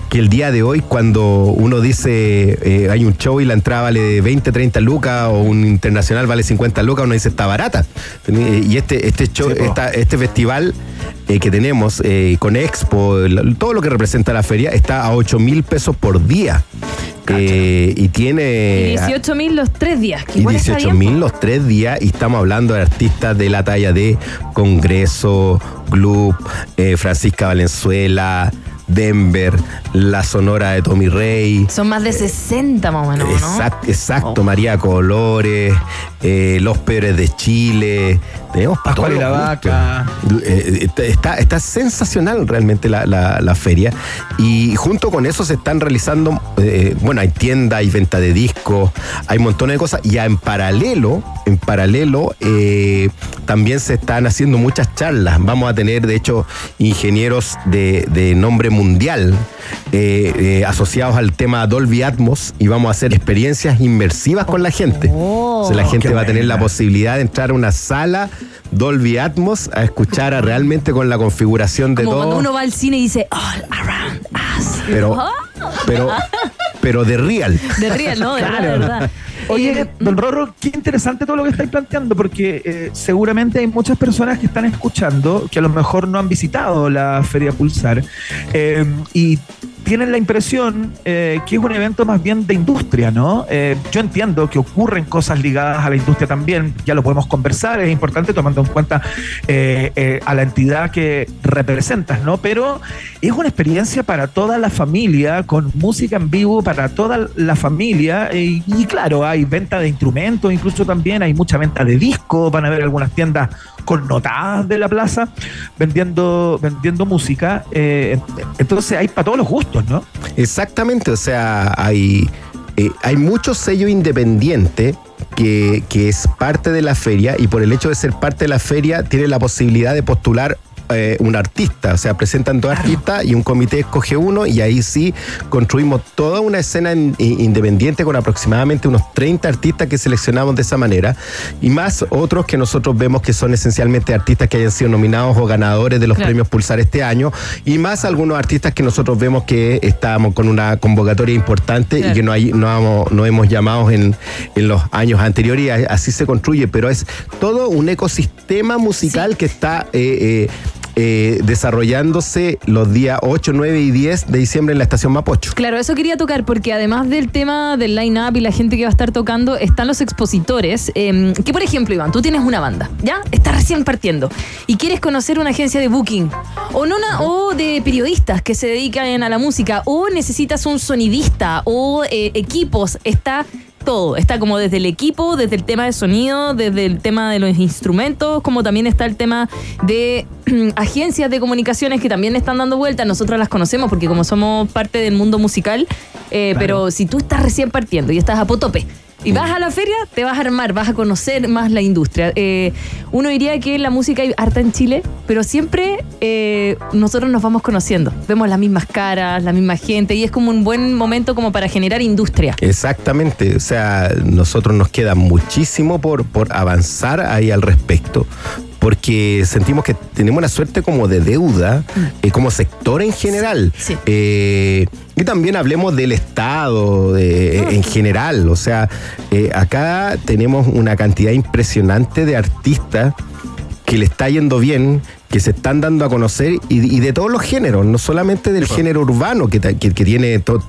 que el día de hoy cuando uno dice eh, hay un show y la entrada vale 20, 30 lucas o un internacional vale 50 lucas, uno dice está barata Eh, y este, este show, Sí, po. esta- este festival eh, que tenemos eh, con Expo, todo lo que representa la feria, está a 8 mil pesos por día. Eh, y tiene... Y 18 mil los tres días. Que Y igual está 18 bien, mil los tres días y estamos hablando de artistas de la talla de Congreso, Club, eh, Francisca Valenzuela, Denver, La Sonora de Tommy Rey. Son más de 60 más o menos, ¿no? Exact- exacto, Oh. María Colores, eh, Los Pérez de Chile. Tenemos Pascual y la. Vaca. Eh, está, está, está sensacional realmente la, la- la feria. Y junto con eso se están realizando, eh, bueno, hay tienda, hay venta de discos, hay montones de cosas. Y en paralelo, en paralelo, eh, también se están haciendo muchas charlas. Vamos a tener, de hecho, ingenieros de, de nombre mundial eh, eh, asociados al tema Dolby Atmos y vamos a hacer experiencias inmersivas con la gente. Oh. La gente Qué va a tener la posibilidad de entrar a una sala Dolby Atmos a escuchar a realmente con la configuración de Como todo. cuando uno va al cine y dice All around us. Pero, Oh, pero, pero de real. de real, ¿no? De de verdad. Oye, Eh, don Rorro, qué interesante todo lo que estáis planteando, porque eh, seguramente hay muchas personas que están escuchando que a lo mejor no han visitado la Feria Pulsar eh, y tienen la impresión eh, que es un evento más bien de industria, ¿no? Eh, yo entiendo que ocurren cosas ligadas a la industria también, ya lo podemos conversar, es importante tomando en cuenta eh, a la entidad que representas, ¿no? Pero es una experiencia para toda la familia, con música en vivo para toda la familia, eh, y claro, hay venta de instrumentos, incluso también hay mucha venta de discos, van a ver algunas tiendas connotadas de la plaza vendiendo, vendiendo música, eh, entonces hay para todos los gustos, ¿no? Exactamente, o sea, hay, eh, hay mucho sello independiente que, que es parte de la feria y por el hecho de ser parte de la feria tiene la posibilidad de postular eh, un artista, o sea, presentan dos artistas y un comité escoge uno y ahí sí construimos toda una escena in- independiente con aproximadamente unos 30 artistas que seleccionamos de esa manera y más otros que nosotros vemos que son esencialmente artistas que hayan sido nominados o ganadores de los Claro. premios Pulsar este año y más algunos artistas que nosotros vemos que estábamos con una convocatoria importante Claro. y que no, hay, no, hemos- no hemos llamado en, en los años anteriores y así se construye, pero es todo un ecosistema musical que está eh, eh, eh, desarrollándose los días 8, 9 y 10 de diciembre en la estación Mapocho. Claro, eso quería tocar porque además del tema del line-up y la gente que va a estar tocando, están los expositores. eh, que por ejemplo, Iván, tú tienes una banda, ¿ya? Estás recién partiendo y quieres conocer una agencia de booking o, no una, o de periodistas que se dedican a la música o necesitas un sonidista o eh, equipos. Está todo. Está como desde el equipo, desde el tema de sonido, desde el tema de los instrumentos, como también está el tema de agencias de comunicaciones que también están dando vueltas. Nosotros las conocemos porque como somos parte del mundo musical, eh, pero si tú estás recién partiendo y estás a potope Y vas a la feria, te vas a armar, vas a conocer más la industria. Eh, uno diría que la música hay harta en Chile, pero siempre eh, nosotros nos vamos conociendo. Vemos las mismas caras, la misma gente, y es como un buen momento como para generar industria. Exactamente, o sea, nosotros nos queda muchísimo por, por avanzar ahí al respecto, porque sentimos que tenemos una suerte como de deuda, eh, como sector en general. Sí. Eh, y también hablemos del Estado de- en general, o sea, eh, acá tenemos una cantidad impresionante de artistas que le está yendo bien, que se están dando a conocer y, y de todos los géneros, no solamente del género urbano que, que- que tiene todos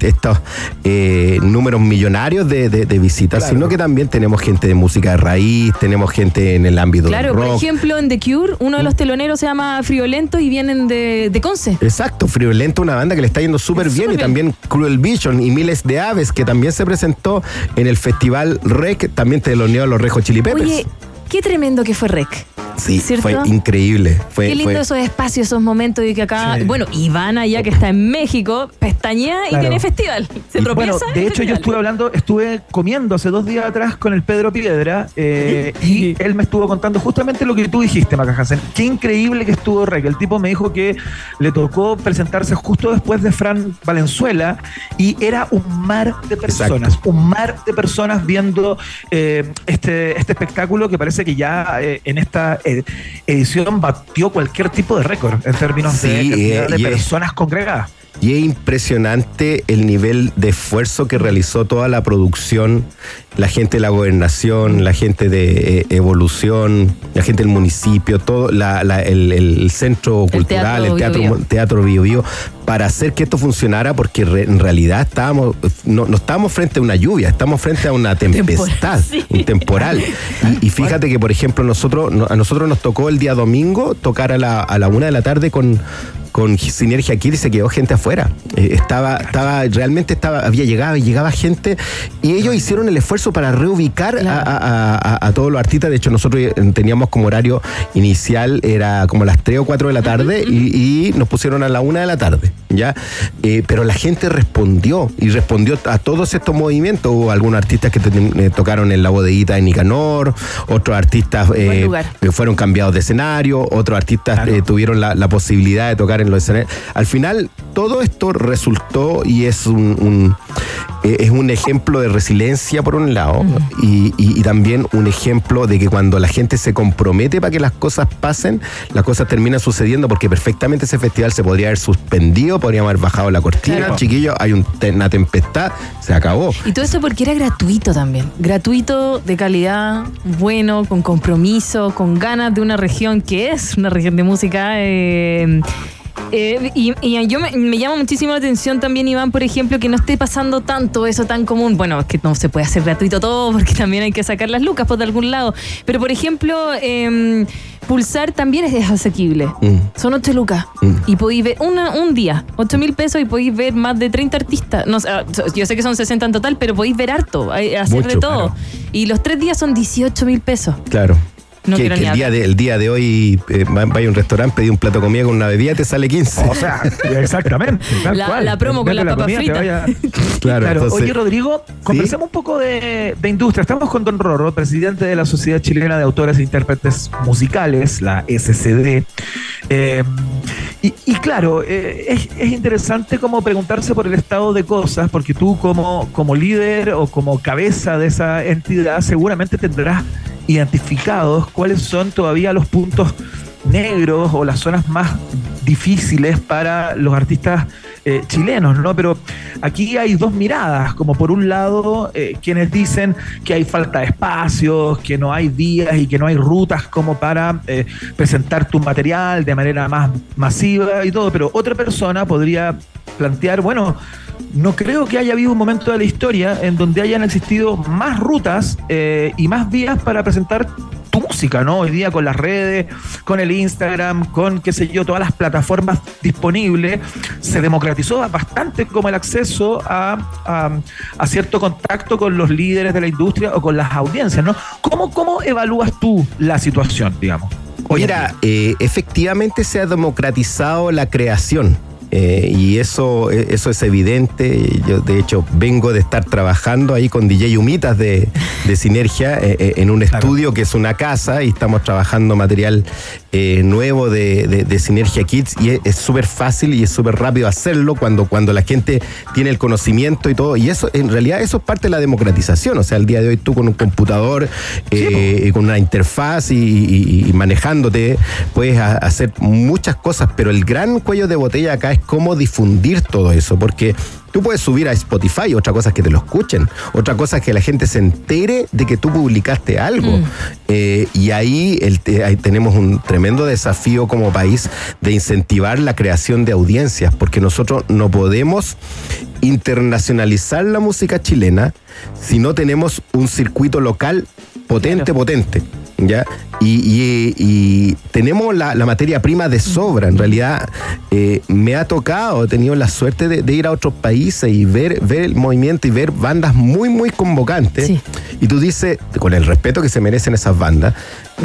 estos eh, números millonarios de, de- de visitas, Claro. sino que también tenemos gente de música de raíz, tenemos gente en el ámbito Claro, del por ejemplo, en The Cure, uno de los teloneros se llama Friolento y vienen de, de Conce. Exacto, Friolento, una banda que le está yendo súper bien, y también Cruel Vision y Miles de Aves, que también se presentó en el festival REC, también teloneó a los Rejo Chili Peppers. Oye, qué tremendo que fue Rec. Sí, ¿cierto? fue increíble. Fue, Qué lindo fue- esos espacios, esos momentos y que acá, Sí. bueno, Ivana ya que está en México, pestañea y Claro. tiene festival. Se tropieza. Bueno, en de hecho yo estuve hablando, estuve comiendo hace dos días atrás con el Pedro Piedra eh, y él me estuvo contando justamente lo que tú dijiste, Maca Hansen. Qué increíble que estuvo Rec. El tipo me dijo que le tocó presentarse justo después de Fran Valenzuela y era un mar de personas, un mar de personas viendo eh, este, este espectáculo que parece que ya eh, en esta edición batió cualquier tipo de récord en términos Sí, de eh, de y es- personas congregadas. Y es impresionante el nivel de esfuerzo que realizó toda la producción, la gente de la gobernación, la gente de eh, evolución, la gente del municipio, todo la- la- el, el centro cultural, el Teatro teatro, Bio teatro Bio Bio, para hacer que esto funcionara, porque re- en realidad estábamos, no, no estábamos frente a una lluvia, estamos frente a una tempestad, sí. un temporal. Y, y fíjate que, por ejemplo, nosotros, no- a nosotros nos tocó el día domingo tocar a la, a la una de la tarde con, con Sinergia Kid y se quedó gente afuera. Eh, estaba, estaba, realmente estaba, había llegado y llegaba gente y ellos hicieron el esfuerzo para reubicar a- Claro. a, a- a- a todos los artistas. De hecho, nosotros eh, teníamos como horario inicial, era como las 3 o 4 de la tarde y, y nos pusieron a la una de la tarde. ¿Ya? Eh, pero la gente respondió y respondió a todos estos movimientos. Hubo algunos artistas que eh, tocaron en la bodeguita de Nicanor, otros artistas eh, fueron cambiados de escenario, otros artistas Claro. eh, tuvieron la, la posibilidad de tocar en los escenarios. Al final, todo esto resultó y es un, un, es un ejemplo de resiliencia por un lado y, y- y también un ejemplo de que cuando la gente se compromete para que las cosas pasen, las cosas terminan sucediendo porque perfectamente ese festival se podría haber suspendido, podríamos haber bajado la cortina, Claro. chiquillos, hay un una tempestad, se acabó. Y todo eso porque era gratuito también. Gratuito, de calidad, bueno, con compromiso, con ganas de una región que es una región de música. eh, eh, y, y yo me, me llama muchísimo la atención también, Iván, por ejemplo, que no esté pasando tanto eso tan común. Bueno, es que no se puede hacer gratuito todo porque también hay que sacar las lucas por de algún lado. Pero, por ejemplo, em, Pulsar también es, asequible. Mm. Son 8 lucas. Mm. Y podéis ver una, un día, 8 mil pesos y podéis ver más de 30 artistas. No, sé, ah, yo sé que son 60 en total, pero podéis ver harto, hacer de todo. claro. Y los tres días son 18 mil pesos. Claro. No que el, día de, el día de hoy eh, va- vaya a un restaurante, pedí un plato de comida con una bebida y te sale 15. O sea, exactamente. tal La- cual. la promo con las papas comida te fritas. vaya- Claro, Claro, entonces- oye Rodrigo, conversemos un poco de, de industria. Estamos con Don Rorro, presidente de la Sociedad Chilena de Autores e Intérpretes Musicales, la SCD. Eh, y, y claro, eh, es, es interesante como preguntarse por el estado de cosas, porque tú como, como líder o como cabeza de esa entidad seguramente tendrás identificados cuáles son todavía los puntos negros o las zonas más difíciles para los artistas eh, chilenos, ¿no? Pero aquí hay dos miradas, como por un lado eh, quienes dicen que hay falta de espacios, que no hay vías y que no hay rutas como para eh, presentar tu material de manera más masiva y todo, pero otra persona podría plantear, bueno, no creo que haya habido un momento de la historia en donde hayan existido más rutas eh, y más vías para presentar tu música, ¿no? Hoy día con las redes, con el Instagram, con, qué sé yo, todas las plataformas disponibles, se democratizó bastante como el acceso a, a, a cierto contacto con los líderes de la industria o con las audiencias, ¿no? ¿Cómo, cómo evalúas tú la situación, digamos? Mira, eh, efectivamente se ha democratizado la creación. Eh, y eso, eh, eso es evidente. Yo, de hecho, vengo de estar trabajando ahí con DJ Humitas de, de Sinergia eh, eh, en un estudio que es una casa y estamos trabajando material eh, nuevo de, de- de Sinergia Kids y es- súper fácil y es súper rápido hacerlo cuando, cuando la gente tiene el conocimiento y todo. Y eso, en realidad, eso es parte de la democratización. O sea, el día de hoy tú con un computador, eh, con una interfaz y, y- y manejándote, puedes a- hacer muchas cosas, pero el gran cuello de botella acá es cómo difundir todo eso, porque tú puedes subir a Spotify, otra cosa es que te lo escuchen, otra cosa es que la gente se entere de que tú publicaste algo. Eh, y ahí, el te- ahí tenemos un tremendo desafío como país de incentivar la creación de audiencias, porque nosotros no podemos internacionalizar la música chilena si no tenemos un circuito local potente, potente. ¿Ya? Y, y- y tenemos la, la materia prima de sobra. En realidad, eh, me ha tocado, he tenido la suerte de, de ir a otros países y ver, ver el movimiento y ver bandas muy, muy convocantes. Sí. Y tú dices, con el respeto que se merecen esas bandas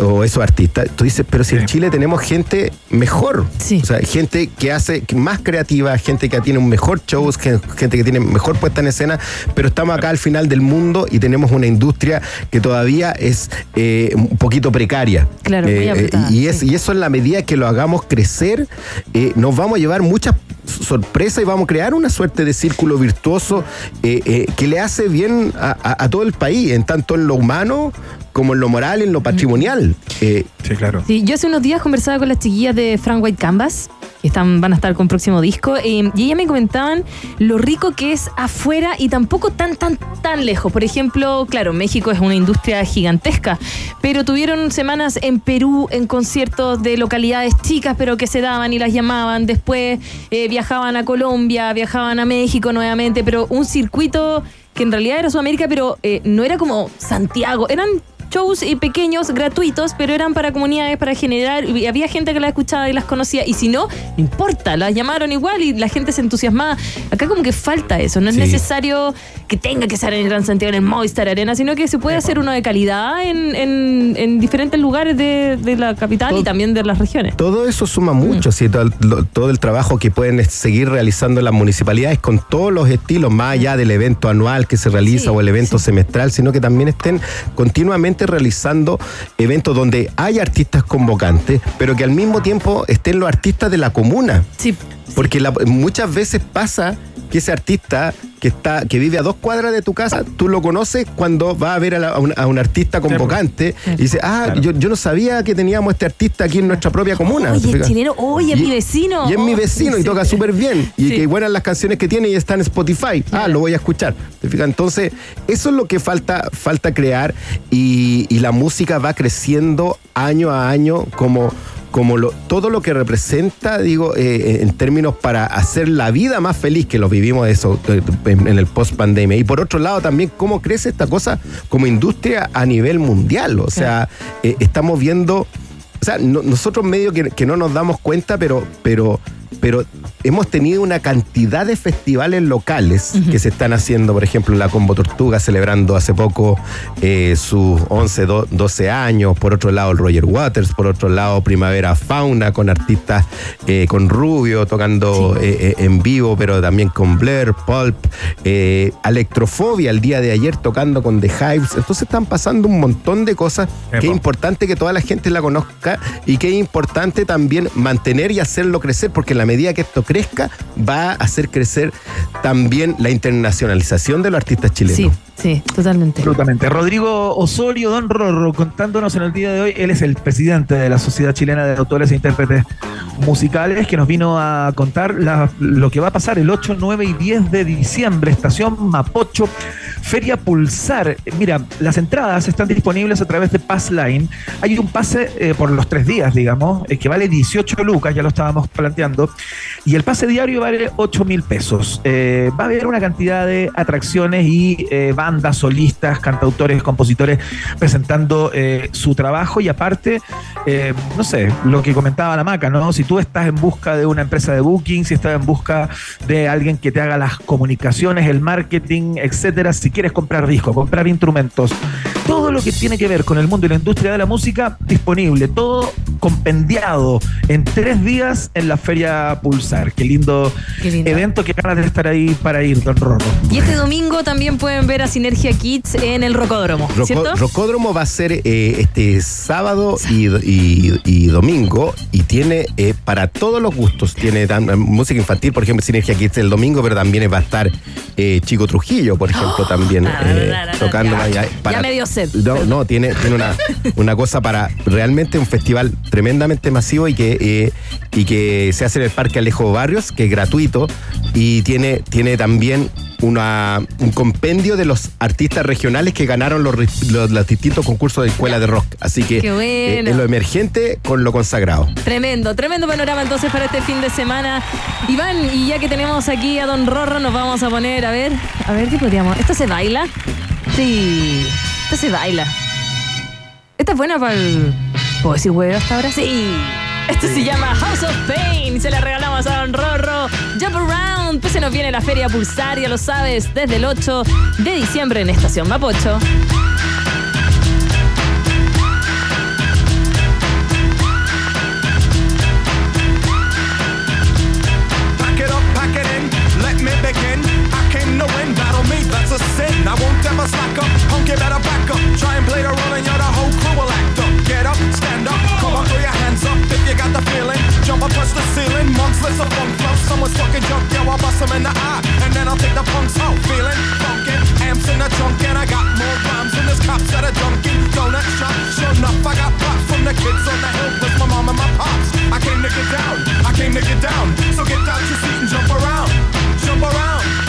o esos artistas, tú dices, pero si en Chile tenemos gente mejor. Sí. O sea, gente que hace más creativa, gente que tiene un mejor show, gen- gente que tiene mejor puesta en escena, pero estamos acá al final del mundo y tenemos una industria que todavía es eh, un poquito precaria. Claro, muy Eh, apretada, y, es, sí. y eso en la medida que lo hagamos crecer, eh, nos vamos a llevar muchas sorpresas y vamos a crear una suerte de círculo virtuoso eh, eh, que le hace bien a, a- a todo el país, en tanto en lo humano como en lo moral, en lo patrimonial. Eh, Sí, claro. Sí, yo hace unos días conversaba con las chiquillas de Frank White Canvas, que están, van a estar con próximo disco, eh, y ellas me comentaban lo rico que es afuera y tampoco tan, tan, tan lejos. Por ejemplo, claro, México es una industria gigantesca, pero tuvieron semanas en Perú en conciertos de localidades chicas, pero que se daban y las llamaban. Después eh, viajaban a Colombia, viajaban a México nuevamente, pero un circuito que en realidad era Sudamérica, pero eh, no era como Santiago, eran shows eh, pequeños, gratuitos, pero eran para comunidades, para generar, y había gente que las escuchaba y las conocía, y si no, no importa, las llamaron igual y la gente se entusiasmaba. Acá como que falta eso, no es Sí. necesario que tenga que ser en el Gran Santiago, en el Movistar Arena, sino que se puede hacer uno de calidad en, en- en diferentes lugares de, de la capital y también de las regiones. Todo eso suma mucho, ¿sí? todo, el, lo- todo el trabajo que pueden seguir realizando las municipalidades con todos los estilos, más allá del evento anual que se realiza Sí, o el evento semestral, sino que también estén continuamente realizando eventos donde hay artistas convocantes, pero que al mismo tiempo estén los artistas de la comuna. Sí. Porque la- muchas veces pasa que ese artista que está que vive a dos cuadras de tu casa, tú lo conoces cuando va a ver a, la- a un, a un artista convocante y dice, ah, yo, yo no sabía que teníamos este artista aquí en nuestra propia comuna. ¿te Oye, fijas? chileno, oye, es mi vecino. Y es mi vecino y toca súper bien. Y Sí. que buenas las canciones que tiene y está en Spotify. Ah, lo voy a escuchar. ¿Te fijas? Entonces, eso es lo que falta, falta crear y, y la música va creciendo año a año como como lo- todo lo que representa, digo, eh, en términos para hacer la vida más feliz que lo vivimos eso eh, en, en el post pandemia. Y por otro lado también cómo crece esta cosa como industria a nivel mundial. O sea, eh, estamos viendo o sea, no- nosotros medio que, que no nos damos cuenta, pero, pero, pero hemos tenido una cantidad de festivales locales que se están haciendo, por ejemplo, la Combo Tortuga celebrando hace poco eh, sus 11, do- 12 años, por otro lado el Roger Waters, por otro lado Primavera Fauna con artistas eh, con Rubio tocando eh, eh, en vivo, pero también con Blair, Pulp, eh, Electrofobia el día de ayer tocando con The Hives, entonces están pasando un montón de cosas que es importante que toda la gente la conozca y que es importante también mantener y hacerlo crecer, porque la medida que esto crezca, va a hacer crecer también la internacionalización de los artistas chilenos. Sí, sí, totalmente. Absolutamente. Rodrigo Osorio, Don Rorro, contándonos en el día de hoy, él es el presidente de la Sociedad Chilena de Autores e Intérpretes Musicales, que nos vino a contar la- lo que va a pasar el 8, 9 y 10 de diciembre, estación Mapocho, Feria Pulsar. Mira, las entradas están disponibles a través de Passline. Hay un pase eh, por los tres días, digamos, eh, que vale 18 lucas, ya lo estábamos planteando, y el pase diario vale 8 mil pesos. Eh, va a haber una cantidad de atracciones y bandas, solistas, cantautores, compositores presentando su trabajo y aparte, no sé, lo que comentaba la maca, ¿no? Si tú estás en busca de una empresa de booking, si estás en busca de alguien que te haga las comunicaciones, el marketing, etcétera, si quieres comprar discos, comprar instrumentos, todo lo que tiene que ver con el mundo y la industria de la música, disponible, todo compendiado en tres días en la Feria Pulsar. Qué lindo, Qué lindo. evento, qué ganas de estar ahí para ir, don Rorro. Y este domingo también pueden ver a Sinergia Kids en el Rocódromo, Roco- ¿cierto? Rocódromo va a ser eh, este sábado y, y- y domingo y tiene eh, para todos los gustos. Tiene tan- música infantil, por ejemplo, Sinergia Kids el domingo, pero también va a estar eh, Chico Trujillo, por ejemplo, también eh, tocando ya. ahí, Ya me No, no, tiene, tiene una, una cosa para realmente un festival tremendamente masivo y que, eh, y que se hace en el Parque Alejo Barrios, que es gratuito y tiene, tiene también una, un compendio de los artistas regionales que ganaron los, ri- los- los distintos concursos de escuela de rock. Así que Qué bueno. eh, es lo emergente con lo consagrado. Tremendo, tremendo panorama entonces para este fin de semana. Iván, y ya que tenemos aquí a Don Rorro, nos vamos a poner, a ver, a ver qué podríamos. ¿Esto se baila? Sí, esto se baila. Esta es buena para el. ¿Puedo decir huevo hasta ahora? Sí. Esto se llama House of Pain y se la regalamos a Don Rorro. Jump Around. Pues se nos viene la Feria Pulsar, ya lo sabes, desde el 8 de diciembre en Estación Mapocho. Back it up, pack it in, let me begin. I can know when battle me, that's a sin. I won't ever slack up. Punk, you better back up. Try and play the role and you're the whole crew will act up. Get up, stand up, come on, throw your hands up if you got the feeling. Jump up, touch the ceiling. Monks, let's a funk someone's fucking junk, yo, I'll bust them in the eye. And then I'll take the punks out, feeling funky. Amps in the trunk, and I got more rhymes than this cops at a Dunkin' Donut shop. Sure enough, I got pop from the kids on the hill with my mom and my pops. I came to get down, I came to get down. So get out your seat and jump around, jump around.